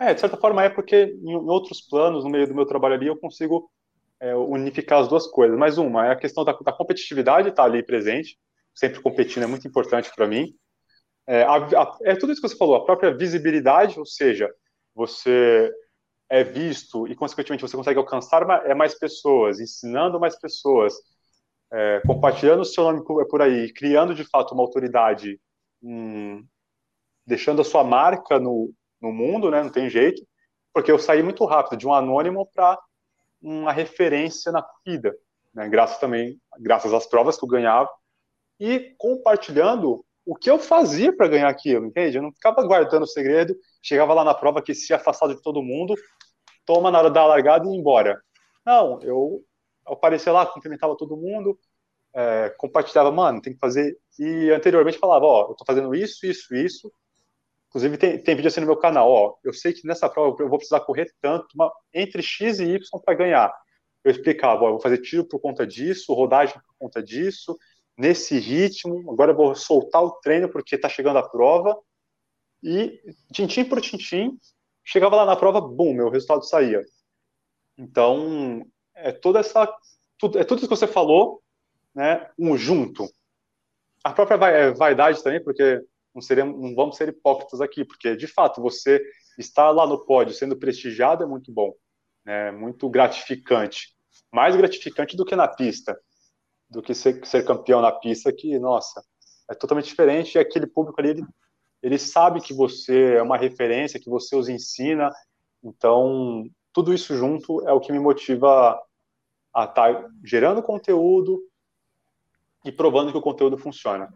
é, de certa forma é porque em outros planos, no meio do meu trabalho ali, eu consigo é, unificar as duas coisas. Mas uma é a questão da, da competitividade estar tá ali presente, sempre competindo é muito importante para mim. É, a, a, é tudo isso que você falou, a própria visibilidade, ou seja, você é visto e, consequentemente, você consegue alcançar mais, é mais pessoas, ensinando mais pessoas, é, compartilhando o seu nome por, aí, criando de fato uma autoridade, hum, deixando a sua marca no, no mundo, né? Não tem jeito, porque eu saí muito rápido de um anônimo para uma referência na corrida, né? Graças também, graças às provas que eu ganhava e compartilhando o que eu fazia para ganhar aquilo, entende? Eu não ficava guardando o segredo, chegava lá na prova que se afastado de todo mundo, toma na hora da largada e ir embora. Não, eu aparecia lá, cumprimentava todo mundo, é, compartilhava, mano, tem que fazer. E anteriormente falava, ó, eu tô fazendo isso, isso, isso, Inclusive, tem, tem vídeo assim no meu canal, ó. Eu sei que nessa prova eu vou precisar correr tanto, uma, entre X e Y para ganhar. Eu explicava, ó, eu vou fazer tiro por conta disso, rodagem por conta disso, nesse ritmo. Agora eu vou soltar o treino porque está chegando a prova. E, tintim por tintim, chegava lá na prova, bum, meu resultado saía. Então, é toda essa. Tudo, é tudo isso que você falou, né? Um junto. A própria é, vaidade também, porque não, seremos, não vamos ser hipócritas aqui, porque de fato você estar lá no pódio sendo prestigiado é muito bom, é muito gratificante, mais gratificante do que na pista, do que ser, ser campeão na pista, que nossa, é totalmente diferente. E aquele público ali, ele, ele sabe que você é uma referência, que você os ensina, então tudo isso junto é o que me motiva a estar tá gerando conteúdo e provando que o conteúdo funciona.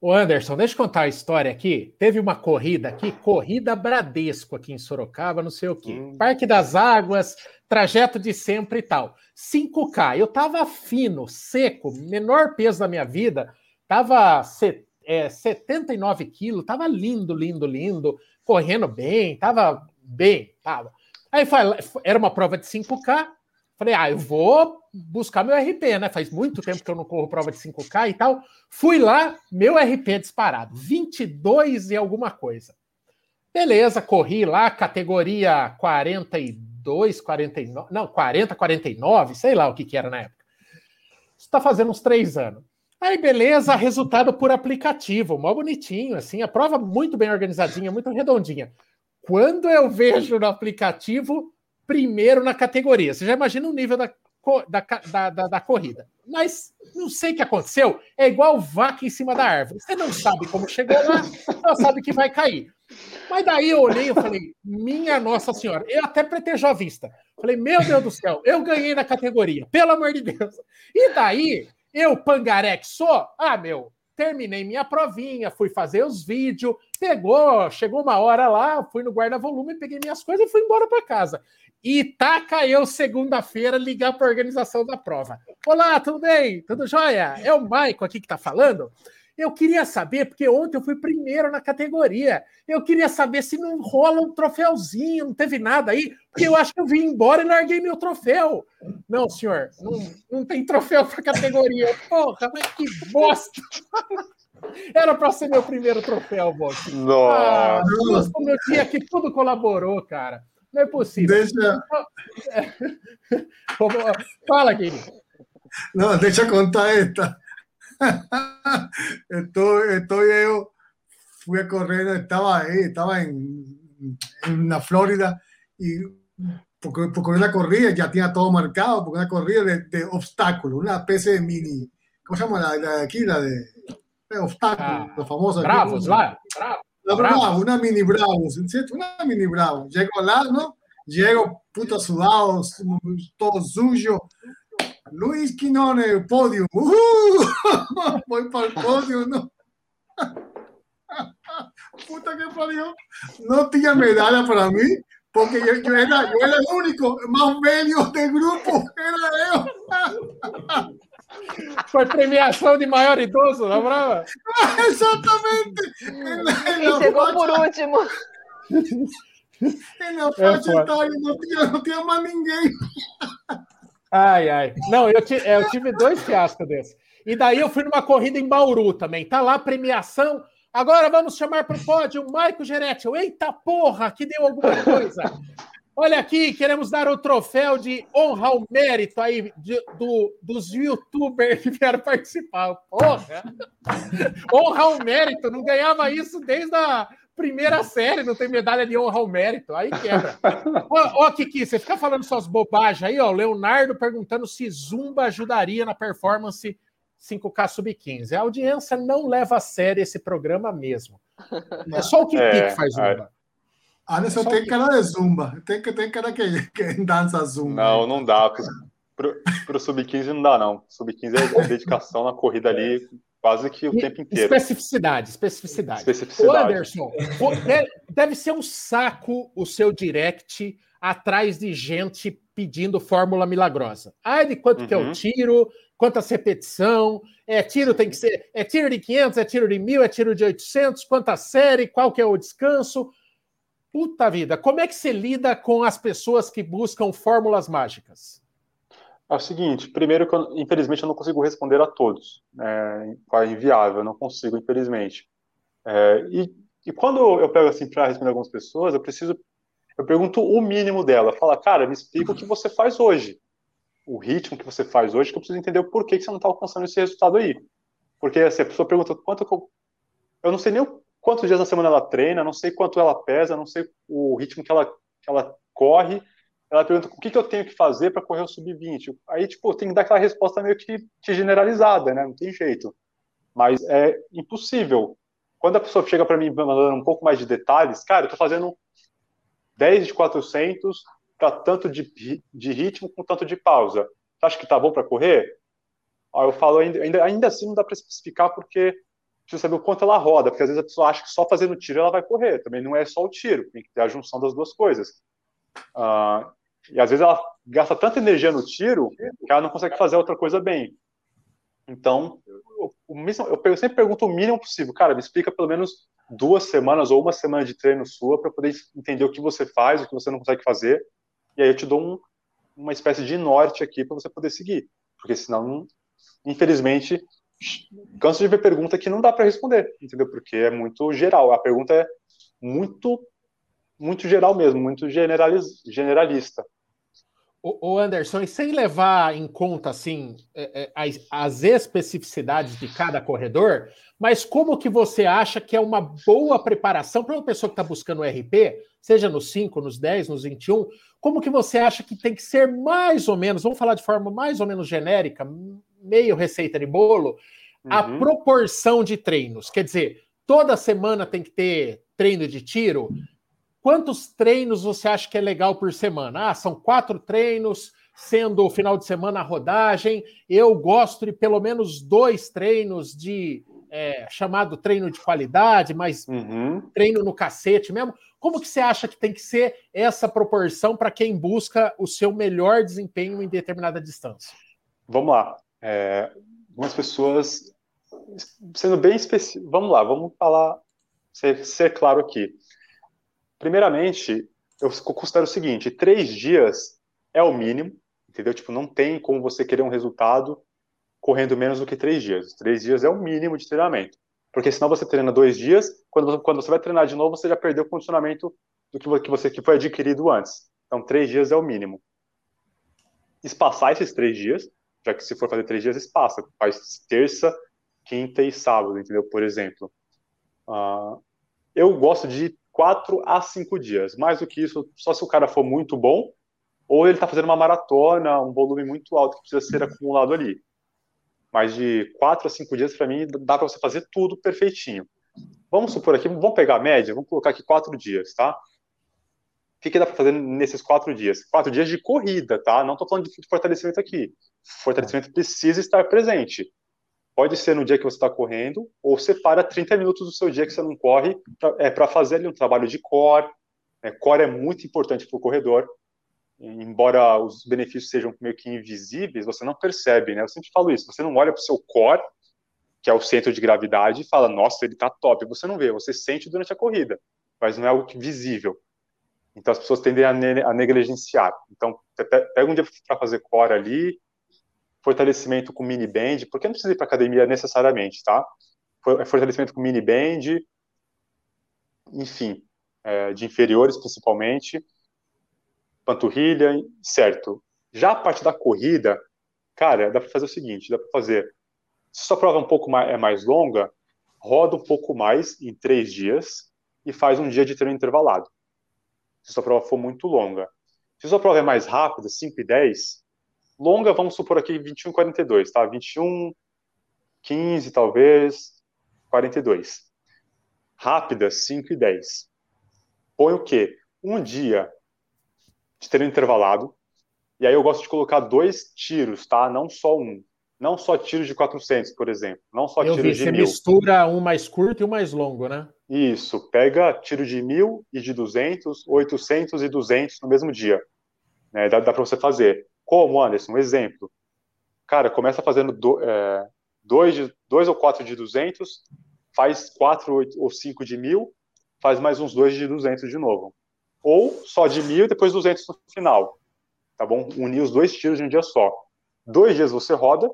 Ô Anderson, deixa eu contar a história aqui. Teve uma corrida aqui, corrida Bradesco aqui em Sorocaba, não sei o quê. Hum. Parque das Águas, trajeto de sempre e tal. 5K. Eu tava fino, seco, menor peso da minha vida. Tava é, 79 quilos, tava lindo, lindo, lindo, correndo bem, tava bem, tava. Aí era uma prova de 5K. Falei, ah, eu vou buscar meu RP, né? Faz muito tempo que eu não corro prova de 5K e tal. Fui lá, meu RP disparado, 22 e alguma coisa. Beleza, corri lá, categoria 42, 49, não, 40, 49, sei lá o que que era na época. Isso tá fazendo uns três anos. Aí, beleza, resultado por aplicativo, mó bonitinho, assim, a prova muito bem organizadinha, muito redondinha. Quando eu vejo no aplicativo, primeiro na categoria. Você já imagina o nível da, da, da, da, da corrida. Mas não sei o que aconteceu, é igual vaca em cima da árvore. Você não sabe como chegou lá, só sabe que vai cair. Mas daí eu olhei e falei, minha Nossa Senhora, eu até pretejo a vista. Falei, meu Deus do céu, eu ganhei na categoria, pelo amor de Deus. E daí, eu, pangaré que sou, ah, meu, terminei minha provinha, fui fazer os vídeos, pegou, chegou uma hora lá, fui no guarda-volume, peguei minhas coisas e fui embora para casa. E taca eu segunda-feira ligar para a organização da prova. Olá, tudo bem? Tudo jóia? É o Maico aqui que está falando? Eu queria saber, porque ontem eu fui primeiro na categoria. Eu queria saber se não rola um troféuzinho, não teve nada aí, porque eu acho que eu vim embora e larguei meu troféu. Não, senhor, não, não tem troféu para categoria. Porra, mas que bosta! Era para ser meu primeiro troféu, Bote. Nossa! Ah, meu dia que tudo colaborou, cara. Não é possível. Deixa... Fala, querido. Não, deixa eu contar esta. estoy, estoy yo, fui a correr, estaba ahí, estaba en, en la Florida y porque, porque una corrida ya tenía todo marcado, porque una corrida de, de obstáculo, una especie de mini, ¿cómo se llama la, de aquí? La de, de obstáculo, ah, la famosa. Bravos, la, la bravo, una mini bravo, una mini bravo. Llego lá, ¿no? Llego puta sudado, todo suyo, Luis Quinone, podio. Uh, voy para el podio, ¿no? Puta que parió. No tenía medalla para mí, porque yo, yo, era, yo era el único más bello del grupo. Era eu. Foi premiação de maior idoso, na brava? Exatamente. E chegou por último. Faixa é, etária não tinha, não tinha mais ninguém. Ai, ai. Não, eu, é, eu tive dois fiascos desses. E daí eu fui numa corrida em Bauru também. Tá lá a premiação. Agora vamos chamar para o pódio o Maico Geretti. Eita porra, que deu alguma coisa. Olha aqui, queremos dar o troféu de honra ao mérito aí de, do, dos youtubers que vieram participar. Porra! honra ao mérito, não ganhava isso desde a primeira série, não tem medalha de honra ao mérito. Aí quebra. ó, ó, Kiki, você fica falando suas bobagens aí, ó. Leonardo perguntando se Zumba ajudaria na performance 5K Sub-15. A audiência não leva a sério esse programa mesmo. É só o Kiki é, que faz Zumba. Anderson tem cara de Zumba. Tem, tem cara que, que dança Zumba. Não, não dá. Pro, o Sub-15 não dá, não. Sub-15 é dedicação na corrida ali quase que o e tempo inteiro. Especificidade, especificidade. especificidade. O Anderson, deve ser um saco o seu direct atrás de gente pedindo fórmula milagrosa. Ai, de quanto uhum. que é o uhum. tiro, quantas repetição, é tiro tem que ser, é tiro de 500, é tiro de 1000, é tiro de 800, quanta série, qual que é o descanso. Puta vida, como é que você lida com as pessoas que buscam fórmulas mágicas? É o seguinte, primeiro que eu, infelizmente eu não consigo responder a todos, é, é inviável, eu não consigo, infelizmente. É, e, e quando eu pego assim para responder algumas pessoas, eu preciso, eu pergunto o mínimo dela, fala, cara, me explica o que você faz hoje, o ritmo que você faz hoje, que eu preciso entender o porquê que você não está alcançando esse resultado aí. Porque assim, a pessoa pergunta quanto eu, eu não sei nem quantos dias na semana ela treina, não sei quanto ela pesa, não sei o ritmo que ela, que ela corre, ela pergunta o que, que eu tenho que fazer para correr o sub-20. Aí, tipo, tem que dar aquela resposta meio que, que generalizada, né? Não tem jeito. Mas é impossível. Quando a pessoa chega para mim mandando um pouco mais de detalhes, cara, eu tô fazendo 10 de 400 para tanto de, de ritmo com tanto de pausa. Você acha que tá bom para correr? Aí eu falo, ainda, ainda assim não dá para especificar porque precisa saber o quanto ela roda, porque às vezes a pessoa acha que só fazendo tiro ela vai correr. Também não é só o tiro, tem que ter a junção das duas coisas. Uh, e às vezes ela gasta tanta energia no tiro que ela não consegue fazer outra coisa bem. Então, mesmo, eu sempre pergunto o mínimo possível. Cara, me explica pelo menos duas semanas ou uma semana de treino sua para poder entender o que você faz, o que você não consegue fazer. E aí eu te dou um, uma espécie de norte aqui para você poder seguir. Porque senão, infelizmente, canso de ver pergunta que não dá para responder, entendeu? Porque é muito geral. A pergunta é muito, muito geral mesmo, muito generalista. O Anderson, e sem levar em conta assim é, é, as, as especificidades de cada corredor, mas como que você acha que é uma boa preparação para uma pessoa que está buscando o RP, seja nos 5, nos 10, nos 21, como que você acha que tem que ser mais ou menos, vamos falar de forma mais ou menos genérica, meio receita de bolo, uhum. a proporção de treinos? Quer dizer, toda semana tem que ter treino de tiro? Quantos treinos você acha que é legal por semana? Ah, são quatro treinos, sendo o final de semana a rodagem. Eu gosto de pelo menos dois treinos de é, chamado treino de qualidade, mas uhum. treino no cacete mesmo. Como que você acha que tem que ser essa proporção para quem busca o seu melhor desempenho em determinada distância? Vamos lá. É, algumas pessoas, sendo bem específico, vamos lá, vamos falar, ser, ser claro aqui. Primeiramente, eu considero o seguinte: três dias é o mínimo, entendeu? Tipo, não tem como você querer um resultado correndo menos do que três dias. Três dias é o mínimo de treinamento. Porque senão você treina dois dias, quando, quando você vai treinar de novo, você já perdeu o condicionamento do que, que você que foi adquirido antes. Então, três dias é o mínimo. Espaçar esses três dias, já que se for fazer três dias, espaça. Faz terça, quinta e sábado, entendeu? Por exemplo. Uh, eu gosto de quatro a cinco dias. Mais do que isso, só se o cara for muito bom, ou ele está fazendo uma maratona, um volume muito alto que precisa ser acumulado ali. Mas de quatro a cinco dias, para mim, dá para você fazer tudo perfeitinho. Vamos supor aqui, vamos pegar a média, vamos colocar aqui quatro dias, tá? O que, que dá para fazer nesses quatro dias? Quatro dias de corrida, tá? Não estou falando de fortalecimento aqui. Fortalecimento precisa estar presente. Pode ser no dia que você está correndo, ou separa 30 minutos do seu dia que você não corre é, para fazer ali um trabalho de core. Né? Core é muito importante para o corredor. Embora os benefícios sejam meio que invisíveis, você não percebe, né? Eu sempre falo isso. Você não olha para o seu core, que é o centro de gravidade, e fala, nossa, ele está top. Você não vê, você sente durante a corrida, mas não é algo visível. Então as pessoas tendem a, a negligenciar. Então, pega um dia para fazer core ali, fortalecimento com mini band, porque não precisa ir para academia necessariamente, tá? Fortalecimento com mini band, enfim, é, de inferiores principalmente, panturrilha, certo. Já a parte da corrida, cara, dá para fazer o seguinte, dá para fazer, se sua prova é um pouco mais, é mais longa, roda um pouco mais em três dias e faz um dia de treino intervalado. Se sua prova for muito longa. Se sua prova é mais rápida, 5 e 10, longa, vamos supor aqui 21 e 42, tá? 21, 15 talvez, 42. Rápida, 5 e 10. Põe o quê? Um dia de treino intervalado, e aí eu gosto de colocar dois tiros, tá? Não só um. Não só tiros de 400, por exemplo. Não só eu tiros vi, de você mil. mistura um mais curto e um mais longo, né? Isso. Pega tiro de mil e de 200, 800 e 200 no mesmo dia. Né? Dá, dá para você fazer. Como, Anderson? Um exemplo. Cara, começa fazendo do, é, dois, de, dois ou quatro de 200, faz quatro ou cinco de mil, faz mais uns dois de 200 de novo. Ou só de mil e depois 200 no final. Tá bom? Unir os dois tiros de um dia só. Dois dias você roda,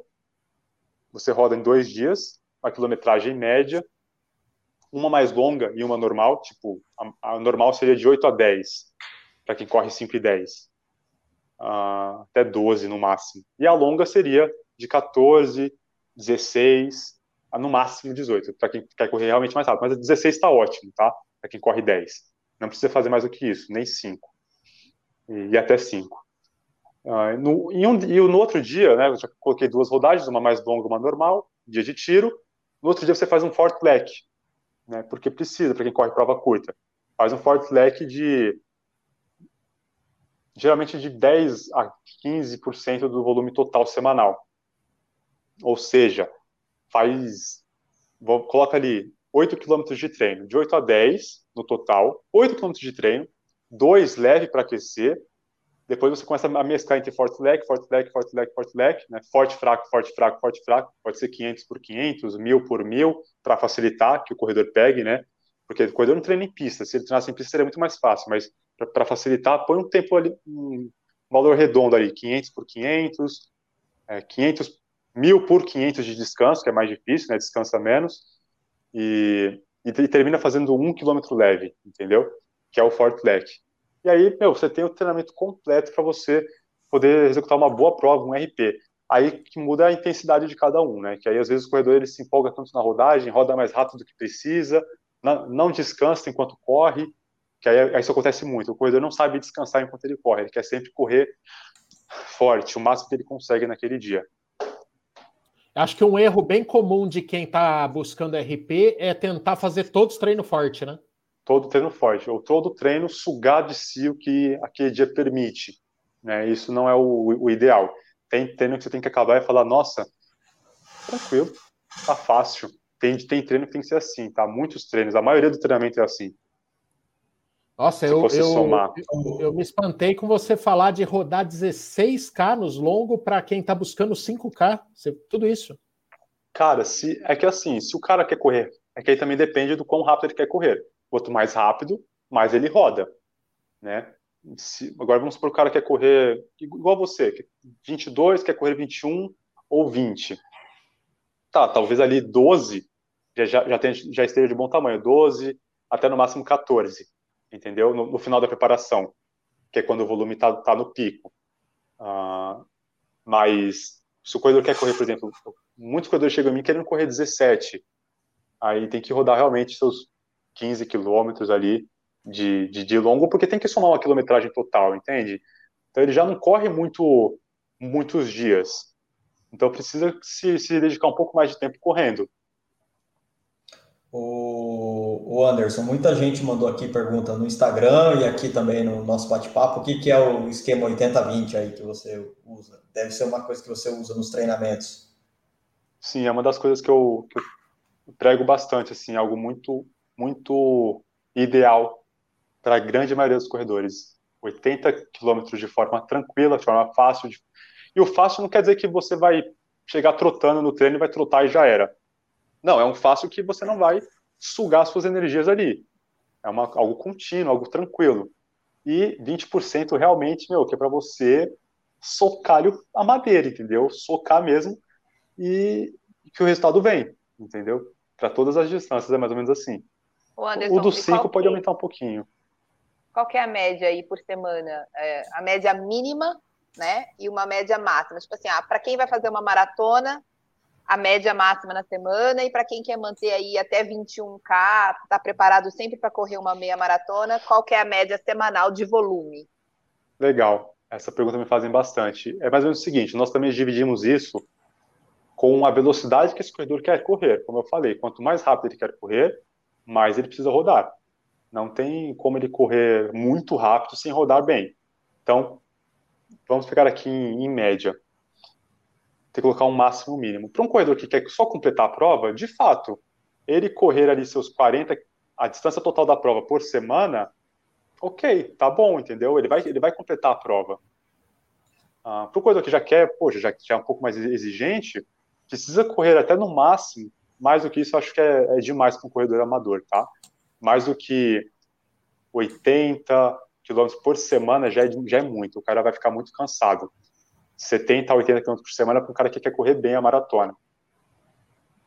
você roda em dois dias, uma quilometragem média, uma mais longa e uma normal, tipo, a, a normal seria de 8 a 10, para quem corre 5 e 10 uh, até 12 no máximo. E a longa seria de 14, 16, a no máximo 18, para quem quer correr realmente mais rápido. Mas 16 está ótimo, tá? Para quem corre 10. Não precisa fazer mais do que isso, nem 5. E, e até 5. Uh, ah, no, e, um, e no outro dia, né, eu já coloquei duas rodagens, uma mais longa, uma normal, dia de tiro. No outro dia você faz um fort leck, né, porque precisa, para quem corre prova curta. Faz um fort leck de geralmente de 10 a 15% do volume total semanal. Ou seja, faz vou, coloca ali 8 km de treino, de 8 a 10 no total, 8 km de treino, 2 leve para aquecer, Depois você começa a mesclar entre forte leque, forte leque, forte leque, forte leque, né? Forte, fraco, forte, fraco, forte, fraco. Pode ser 500 por 500, 1000 por 1000, para facilitar que o corredor pegue, né? Porque o corredor não treina em pista. Se ele treinasse em pista seria muito mais fácil, mas para facilitar, põe um tempo ali, um valor redondo ali, 500 por 500, é, 500, 1000 por 500 de descanso, que é mais difícil, né? Descansa menos. E, e, e termina fazendo um quilômetro leve, entendeu? Que é o forte leque. E aí, meu, você tem o treinamento completo para você poder executar uma boa prova, um RP. Aí que muda a intensidade de cada um, né? Que aí às vezes o corredor ele se empolga tanto na rodagem, roda mais rápido do que precisa, não descansa enquanto corre, que aí, aí, isso acontece muito. O corredor não sabe descansar enquanto ele corre, ele quer sempre correr forte, o máximo que ele consegue naquele dia. Acho que um erro bem comum de quem está buscando RP é tentar fazer todos treino forte, né? todo treino forte, ou todo treino sugar de si o que aquele dia permite. Né? Isso não é o, o ideal. Tem treino que você tem que acabar e falar, nossa, tranquilo, tá fácil. Tem, tem treino que tem que ser assim, tá? Muitos treinos, a maioria do treinamento é assim. Nossa, eu, eu, eu, eu, me espantei com você falar de rodar 16K nos longos para quem está buscando 5K. Você, tudo isso. Cara, se, é que assim, se o cara quer correr, é que aí também depende do quão rápido ele quer correr. Quanto mais rápido, mais ele roda, né? Se, agora vamos supor o cara quer correr igual você, 22, quer correr 21 ou 20. Tá, talvez ali 12 já, já, já, tenha, já esteja de bom tamanho, 12 até no máximo 14, entendeu? No, no final da preparação, que é quando o volume está tá no pico. Uh, mas se o corredor quer correr, por exemplo, muitos corredores chegam a mim querendo correr 17, aí tem que rodar realmente seus 15 quilômetros ali de, de, de, longo, porque tem que somar uma quilometragem total, entende? Então ele já não corre muito muitos dias. Então precisa se, se dedicar um pouco mais de tempo correndo. O, Anderson, muita gente mandou aqui pergunta no Instagram e aqui também no nosso bate-papo, o que, que é o esquema 80-20 aí que você usa? Deve ser uma coisa que você usa nos treinamentos. Sim, é uma das coisas que eu, que eu prego bastante, assim, algo muito muito ideal para a grande maioria dos corredores. 80 quilômetros de forma tranquila, de forma fácil. De... E o fácil não quer dizer que você vai chegar trotando no treino e vai trotar e já era. Não, é um fácil que você não vai sugar suas energias ali. É uma, algo contínuo, algo tranquilo. E 20% realmente, meu, que é para você socar a madeira, entendeu? Socar mesmo e que o resultado vem, entendeu? Para todas as distâncias é mais ou menos assim. O, Anderson, o do 5 pode aumentar um pouquinho. Qual que é a média aí por semana? É, a média mínima, né? E uma média máxima. Tipo assim, ah, para quem vai fazer uma maratona, a média máxima na semana, e para quem quer manter aí até 21K, tá preparado sempre para correr uma meia maratona, qual é a média semanal de volume? Legal. Essa pergunta me fazem bastante. É mais ou menos o seguinte, nós também dividimos isso com a velocidade que esse corredor quer correr. Como eu falei, quanto mais rápido ele quer correr, mas ele precisa rodar. Não tem como ele correr muito rápido sem rodar bem. Então, vamos pegar aqui em, em média. Tem que colocar um máximo mínimo. Para um corredor que quer só completar a prova, de fato, ele correr ali seus 40, a distância total da prova por semana, ok, tá bom, entendeu? Ele vai, ele vai completar a prova. Ah, para o corredor que já quer, poxa, já, já é um pouco mais exigente, precisa correr até no máximo mais do que isso, acho que é, é demais para um corredor amador, tá? Mais do que 80 quilômetros por semana já é, já é muito. O cara vai ficar muito cansado. 70 a 80 quilômetros por semana para um cara que quer correr bem a maratona.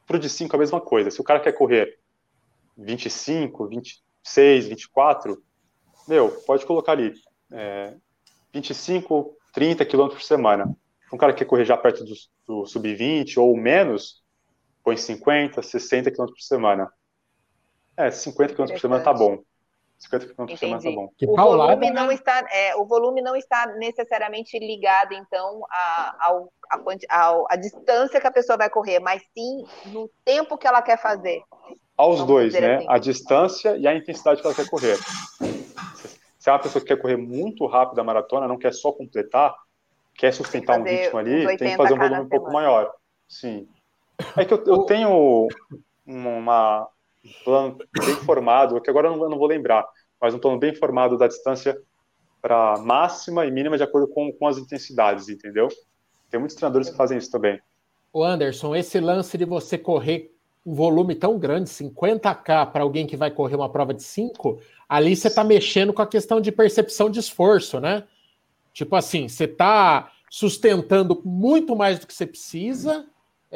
Para o de 5 a mesma coisa. Se o cara quer correr 25, 26, 24, meu, pode colocar ali é, 25, 30 quilômetros por semana. Um cara que quer correr já perto do, do sub-20 ou menos, põe 50, 60 km por semana. É, 50 km por semana tá bom. 50 km por semana tá bom. Que o, volume não está, é, o volume não está necessariamente ligado, então, a, ao, a, a distância que a pessoa vai correr, mas sim no tempo que ela quer fazer. Aos dois, né? Assim. A distância e a intensidade que ela quer correr. Se é uma pessoa que quer correr muito rápido a maratona, não quer só completar, quer sustentar um ritmo ali, tem que fazer um volume um pouco maior. Sim. É que eu, eu tenho uma, um plano bem formado, que agora eu não, eu não, vou lembrar, mas um plano bem formado da distância para máxima e mínima de acordo com, com as intensidades, entendeu? Tem muitos treinadores que fazem isso também. O Anderson, esse lance de você correr um volume tão grande, 50k, para alguém que vai correr uma prova de 5, ali você está mexendo com a questão de percepção de esforço, né? Tipo assim, você está sustentando muito mais do que você precisa.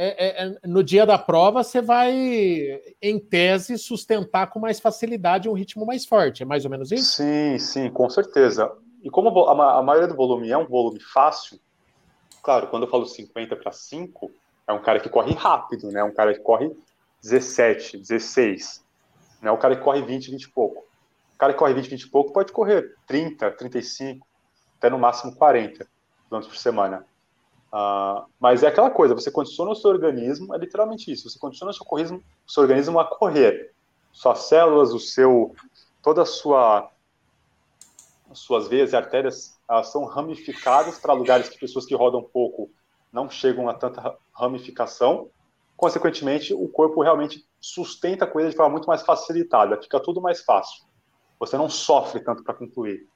É, é, é, no dia da prova, você vai, em tese, sustentar com mais facilidade um ritmo mais forte. É mais ou menos isso? Sim, sim, com certeza. E como a, maioria do volume é um volume fácil, claro, quando eu falo 50 para 5, é um cara que corre rápido, né? Um cara que corre 17, 16. Não é o cara que corre 20, 20 e pouco. O cara que corre 20, 20 e pouco pode correr 30, 35, até no máximo 40 km por semana. Uh, mas é aquela coisa, você condiciona o seu organismo, é literalmente isso, você condiciona o seu, organismo, o seu organismo a correr. Suas células, o seu, toda a sua, as suas veias e artérias, são ramificadas para lugares que pessoas que rodam pouco não chegam a tanta ramificação, consequentemente, o corpo realmente sustenta a coisa de forma muito mais facilitada, fica tudo mais fácil. Você não sofre tanto para concluir.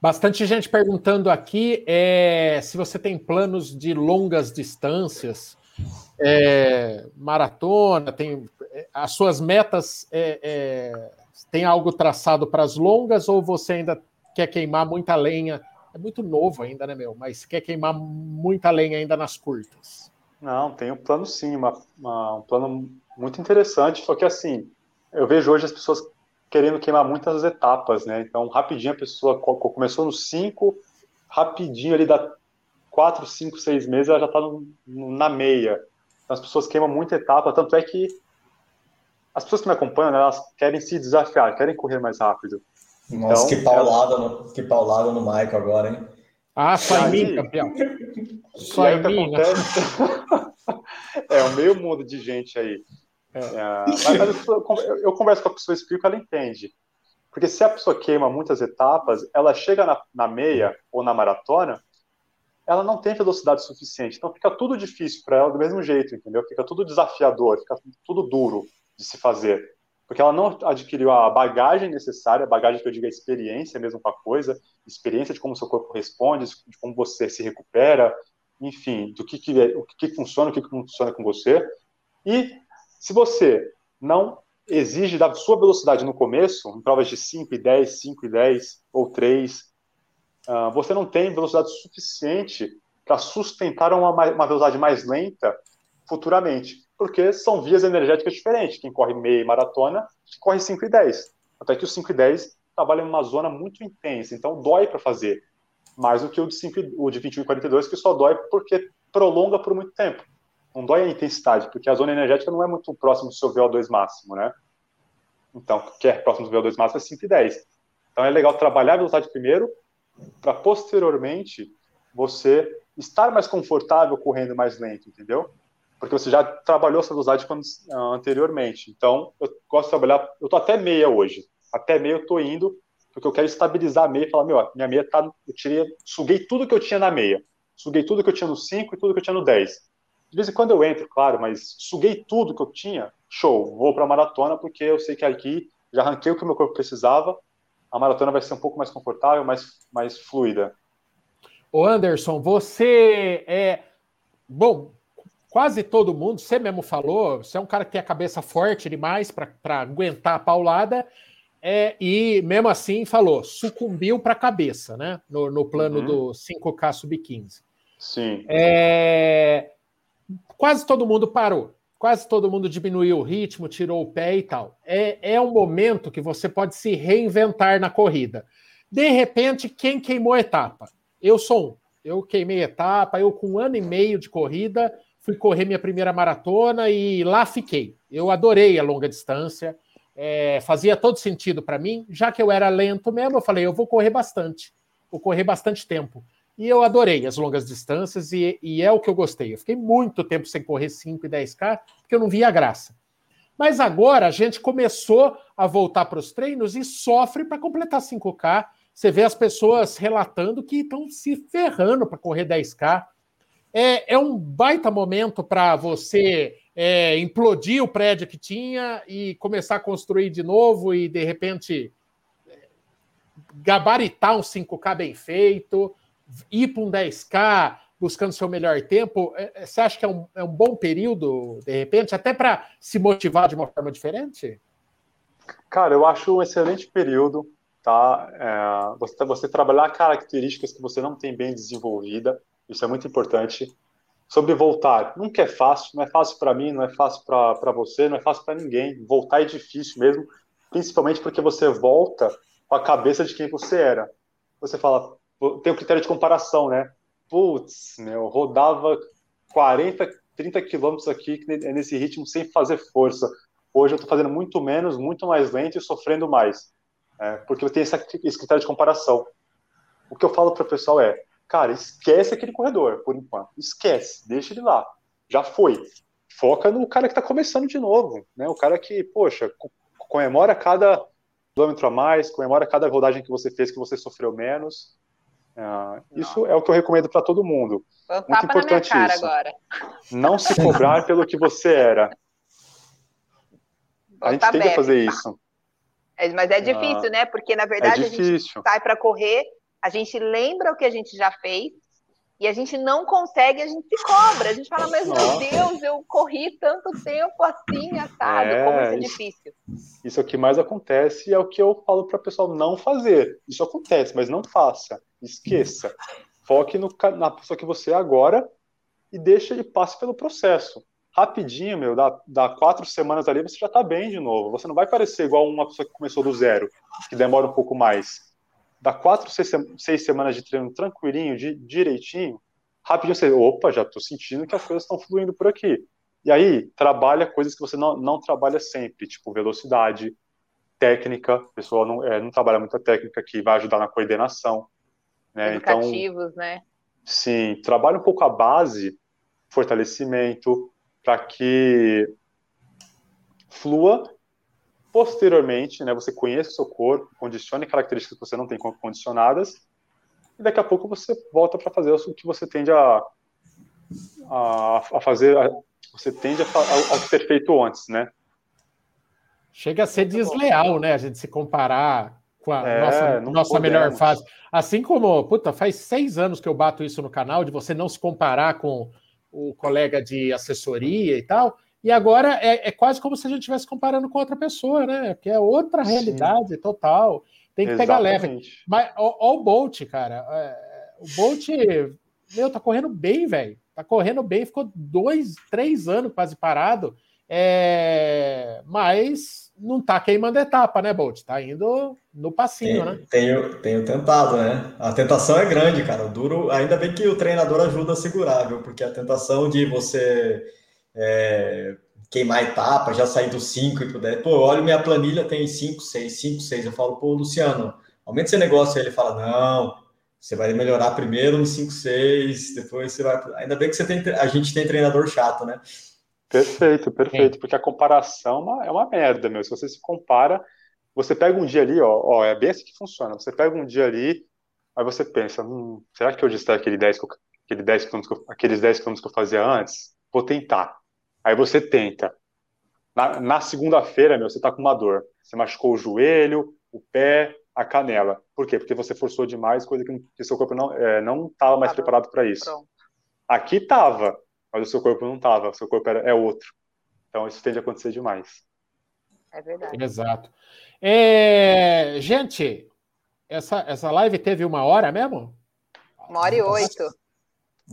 Bastante gente perguntando aqui é, se você tem planos de longas distâncias, é, maratona, tem é, as suas metas, é, é, tem algo traçado para as longas ou você ainda quer queimar muita lenha? É muito novo ainda, né, meu? Mas quer queimar muita lenha ainda nas curtas? Não, tem um plano sim, uma, uma, um plano muito interessante, só que assim, eu vejo hoje as pessoas querendo queimar muitas etapas, né? Então, rapidinho a pessoa começou no 5, rapidinho ali dá 4, 5, 6 meses, ela já está na meia. Então, as pessoas queimam muita etapa, tanto é que as pessoas que me acompanham, né, elas querem se desafiar, querem correr mais rápido. Nossa, então, que paulada, no, que paulada no Michael agora, hein? Ah, só em mim, campeão. Só em mim. Né? é, o meio mundo de gente aí. É. É, mas, eu, eu, converso com a pessoa, explico, ela entende. Porque se a pessoa queima muitas etapas, ela chega na, na meia ou na maratona, ela não tem velocidade suficiente. Então fica tudo difícil para ela do mesmo jeito, entendeu? Fica tudo desafiador, fica tudo duro de se fazer porque ela não adquiriu a bagagem necessária, a bagagem que eu digo é experiência mesmo com a coisa, experiência de como seu corpo responde, de como você se recupera, enfim, do que, que, o que, que funciona, o que, que não funciona com você. E se você não exige da sua velocidade no começo, em provas de 5 e 10, 5 e 10 ou 3, uh, ah, você não tem velocidade suficiente para sustentar uma, uma velocidade mais lenta futuramente porque são vias energéticas diferentes. Quem corre meia e maratona, corre 5 e 10. Até que o 5 e 10 trabalha em uma zona muito intensa, então dói para fazer. Mais do que o de, 5, o de 21 e 42, que só dói porque prolonga por muito tempo. Não dói a intensidade, porque a zona energética não é muito próximo do seu VO2 máximo, né? Então, o que é próximo do VO2 máximo é 5 e 10. Então é legal trabalhar a velocidade primeiro, para posteriormente você estar mais confortável correndo mais lento, entendeu? porque você já trabalhou essa velocidade quando, uh, anteriormente. Então, eu gosto de trabalhar, eu tô até meia hoje. Até meia eu tô indo, porque eu quero estabilizar a meia e falar, meu, minha meia tá, eu tirei, suguei tudo que eu tinha na meia. Suguei tudo que eu tinha no 5 e tudo que eu tinha no 10. De vez em quando eu entro, claro, mas suguei tudo que eu tinha, show, vou para a maratona, porque eu sei que aqui já arranquei o que o meu corpo precisava, a maratona vai ser um pouco mais confortável, mais, mais fluida. Ô Anderson, você é. Bom, quase todo mundo, você mesmo falou, você é um cara que tem a cabeça forte demais para aguentar a paulada, é, e mesmo assim falou, sucumbiu para a cabeça, né? No, no plano uhum. do 5K sub-15. Sim. É, quase todo mundo parou. Quase todo mundo diminuiu o ritmo, tirou o pé e tal. É, é um momento que você pode se reinventar na corrida. De repente, quem queimou a etapa? Eu sou um. Eu queimei etapa, eu com um ano e meio de corrida, fui correr minha primeira maratona e lá fiquei. Eu adorei a longa distância, é, fazia todo sentido para mim, já que eu era lento mesmo, eu falei, eu vou correr bastante, vou correr bastante tempo. E eu adorei as longas distâncias e, e é o que eu gostei. Eu fiquei muito tempo sem correr 5 e 10K, porque eu não via graça. Mas agora a gente começou a voltar para os treinos e sofre para completar 5K. Você vê as pessoas relatando que estão se ferrando para correr 10K é, é um baita momento para você é, implodir o prédio que tinha e começar a construir de novo e, de repente, gabaritar um 5K bem feito, ir para um 10K buscando seu melhor tempo, é, é, você acha que é um, é um bom período, de repente, até para se motivar de uma forma diferente? Cara, eu acho um excelente período, tá? É, você, você trabalhar características que você não tem bem desenvolvida, isso é muito importante. Sobre voltar, nunca é fácil, não é fácil para mim, não é fácil para você, não é fácil para ninguém. Voltar é difícil mesmo, principalmente porque você volta com a cabeça de quem você era. Você fala, tem o critério de comparação, né? Putz, meu, rodava 40, 30 quilômetros aqui nesse ritmo sem fazer força. Hoje eu estou fazendo muito menos, muito mais lento e sofrendo mais. É, porque eu tenho esse critério de comparação. O que eu falo para o pessoal é, cara, esquece aquele corredor, por enquanto. Esquece, deixa ele lá. Já foi. Foca no cara que está começando de novo. Né? O cara que, poxa, comemora cada quilômetro a mais, comemora cada rodagem que você fez que você sofreu menos. Uh, isso é o que eu recomendo para todo mundo. Muito importante isso. Agora. Não se cobrar pelo que você era. a gente tem que fazer isso. É, mas é difícil, uh, né? Porque na verdade é a gente sai para correr, a gente lembra o que a gente já fez e a gente não consegue, a gente se cobra. A gente fala, mas Nossa. meu Deus, eu corri tanto tempo assim, assado, é, como isso é difícil. Isso é o que mais acontece e é o que eu falo para o pessoal não fazer. Isso acontece, mas não faça. Esqueça. Foque no, na pessoa que você é agora e deixa ele passe pelo processo. Rapidinho, meu, dá, dá quatro semanas ali, você já está bem de novo. Você não vai parecer igual uma pessoa que começou do zero, que demora um pouco mais dá quatro, seis, seis semanas de treino tranquilinho, de, direitinho, rapidinho você, opa, já estou sentindo que as coisas estão fluindo por aqui. E aí, trabalha coisas que você não, não trabalha sempre, tipo velocidade, técnica, o pessoal não, é, não trabalha muita técnica que vai ajudar na coordenação. Né? Então, Educativos, então, né? Sim, trabalha um pouco a base, fortalecimento, para que flua Posteriormente, né, você conhece o seu corpo, condicione características que você não tem condicionadas, e daqui a pouco você volta para fazer o que você tende a, a, a fazer, a, você tende a, ao ter feito antes, né? Chega a ser desleal, né? A gente se comparar com a é, nossa, nossa melhor fase. Assim como, puta, faz seis anos que eu bato isso no canal, de você não se comparar com o colega de assessoria e tal. E agora é, é, quase como se a gente estivesse comparando com outra pessoa, né? Que é outra realidade Sim. total. Tem que Exatamente. pegar leve. Mas ó, ó o Bolt, cara. É, o Bolt, meu, tá correndo bem, velho. Tá correndo bem, ficou dois, três anos quase parado. É... Mas não tá queimando etapa, né, Bolt? Tá indo no passinho, tenho, né? Tenho, tenho tentado, né? A tentação é grande, cara. O duro, ainda bem que o treinador ajuda a segurar, viu? Porque a tentação de você é, queimar etapa, já sair do 5 e 10. Pô, olha minha planilha, tem 5, 6, 5, 6. Eu falo, pô, Luciano, aumenta esse negócio. Aí ele fala, não, você vai melhorar primeiro no 5, 6, depois você vai. Ainda bem que você tem, a gente tem treinador chato, né? Perfeito, perfeito, porque a comparação é uma, é uma merda, meu. Se você se compara, você pega um dia ali, ó, ó, é bem assim que funciona. Você pega um dia ali, aí você pensa, hum, será que hoje está aquele 10, aquele 10 km, aqueles 10 km que eu fazia antes? Vou tentar. Aí você tenta. Na, na segunda-feira, meu, você tá com uma dor. Você machucou o joelho, o pé, a canela. Por quê? Porque você forçou demais, coisa que, que seu corpo não é, não estava mais preparado para isso. Pronto. Aqui tava, mas o seu corpo não tava. O seu corpo era, é outro. Então isso tende a acontecer demais. É verdade. Exato. É, gente, essa, essa live teve uma hora mesmo? Uma hora e oito.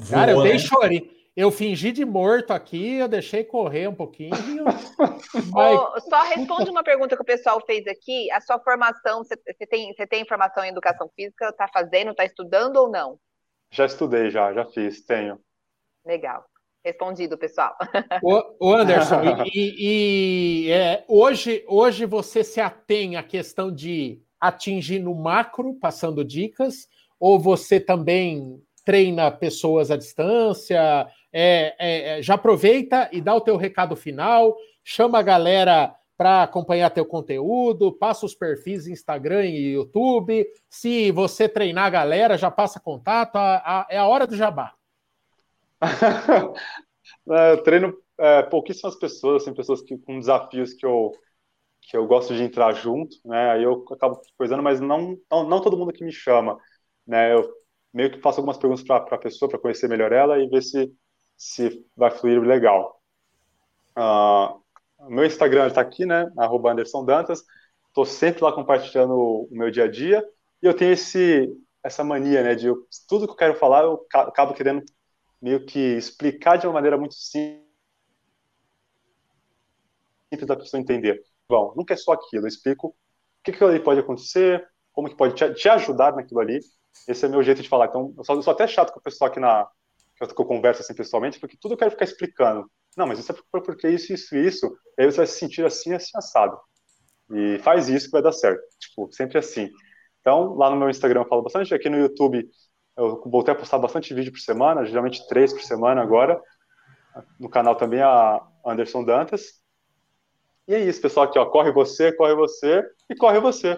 Cara, eu dei chore. Eu fingi de morto aqui, eu deixei correr um pouquinho. mas... oh, só responde uma pergunta que o pessoal fez aqui. A sua formação, você, tem, você tem formação em educação física? Está fazendo, está estudando ou não? Já estudei, já, já fiz, tenho. Legal. Respondido, pessoal. O, Anderson, e, e é, hoje, hoje você se atém à questão de atingir no macro, passando dicas, ou você também treina pessoas à distância, é, é, é, já aproveita e dá o teu recado final, chama a galera para acompanhar teu conteúdo, passa os perfis Instagram e YouTube. Se você treinar a galera, já passa contato, a, a, é a hora do jabá. Eu treino é, pouquíssimas pessoas, assim, pessoas que, com desafios que eu, que eu gosto de entrar junto, né? Aí eu acabo coisando, mas não, não, não todo mundo que me chama, né? Eu meio que faço algumas perguntas para a pessoa para conhecer melhor ela e ver se se vai fluir legal. Uh, meu Instagram está aqui, né? Arroba Anderson Dantas. Estou sempre lá compartilhando o meu dia a dia. E eu tenho esse, essa mania, né? De eu, tudo que eu quero falar, eu acabo querendo meio que explicar de uma maneira muito simples da pessoa entender. Bom, nunca é só aquilo. Eu explico o que, que ali pode acontecer, como que pode te, ajudar naquilo ali. Esse é meu jeito de falar. Então, eu sou, eu sou até chato com o pessoal aqui na, que eu, converso assim pessoalmente, porque tudo eu quero ficar explicando. Não, mas isso é porque isso, isso, isso. Aí você vai se sentir assim, assim, assado. E faz isso que vai dar certo. Tipo, sempre assim. Então, lá no meu Instagram eu falo bastante. Aqui no YouTube eu voltei a postar bastante vídeo por semana, geralmente três por semana agora. No canal também a Anderson Dantas. E é isso, pessoal. Aqui, ó, corre você, corre você e corre você.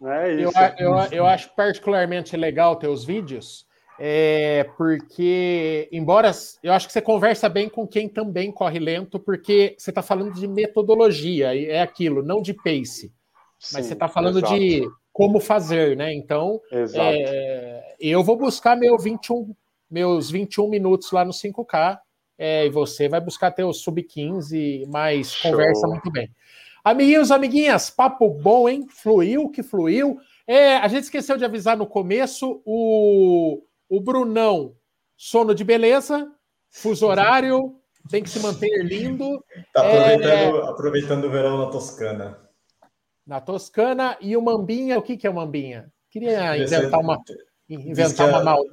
Né? É eu, eu, eu acho particularmente legal teus vídeos é, porque, embora eu acho que você conversa bem com quem também corre lento, porque você está falando de metodologia, é aquilo, não de pace. Sim, mas você está falando exato. de como fazer, né? Então, é, eu vou buscar meu 21, meus 21 minutos lá no 5K, é, e você vai buscar ter o sub-15, mas Show. conversa muito bem. Amiguinhos, amiguinhas, papo bom, hein? Fluiu que fluiu. É, a gente esqueceu de avisar no começo o o Brunão, sono de beleza, fuso horário, tem que se manter lindo. Tá aproveitando, é... aproveitando o verão na Toscana. Na Toscana. E o Mambinha, o que, que é o Mambinha? Queria inventar uma. Inventar uma mal.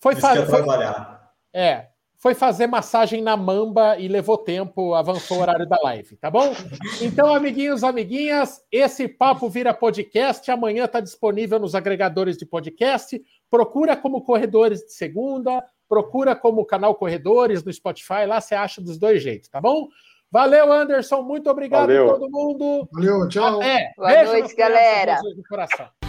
Foi fazer. trabalhar. É, foi fazer massagem na mamba e levou tempo, avançou o horário da live, tá bom? Então, amiguinhos, amiguinhas, esse papo vira podcast. Amanhã está disponível nos agregadores de podcast. Procura como Corredores de Segunda, procura como canal Corredores no Spotify, lá você acha dos dois jeitos, tá bom? Valeu, Anderson, muito obrigado Valeu. a todo mundo. Valeu, tchau. Até. Boa Beijo noite, galera. coração.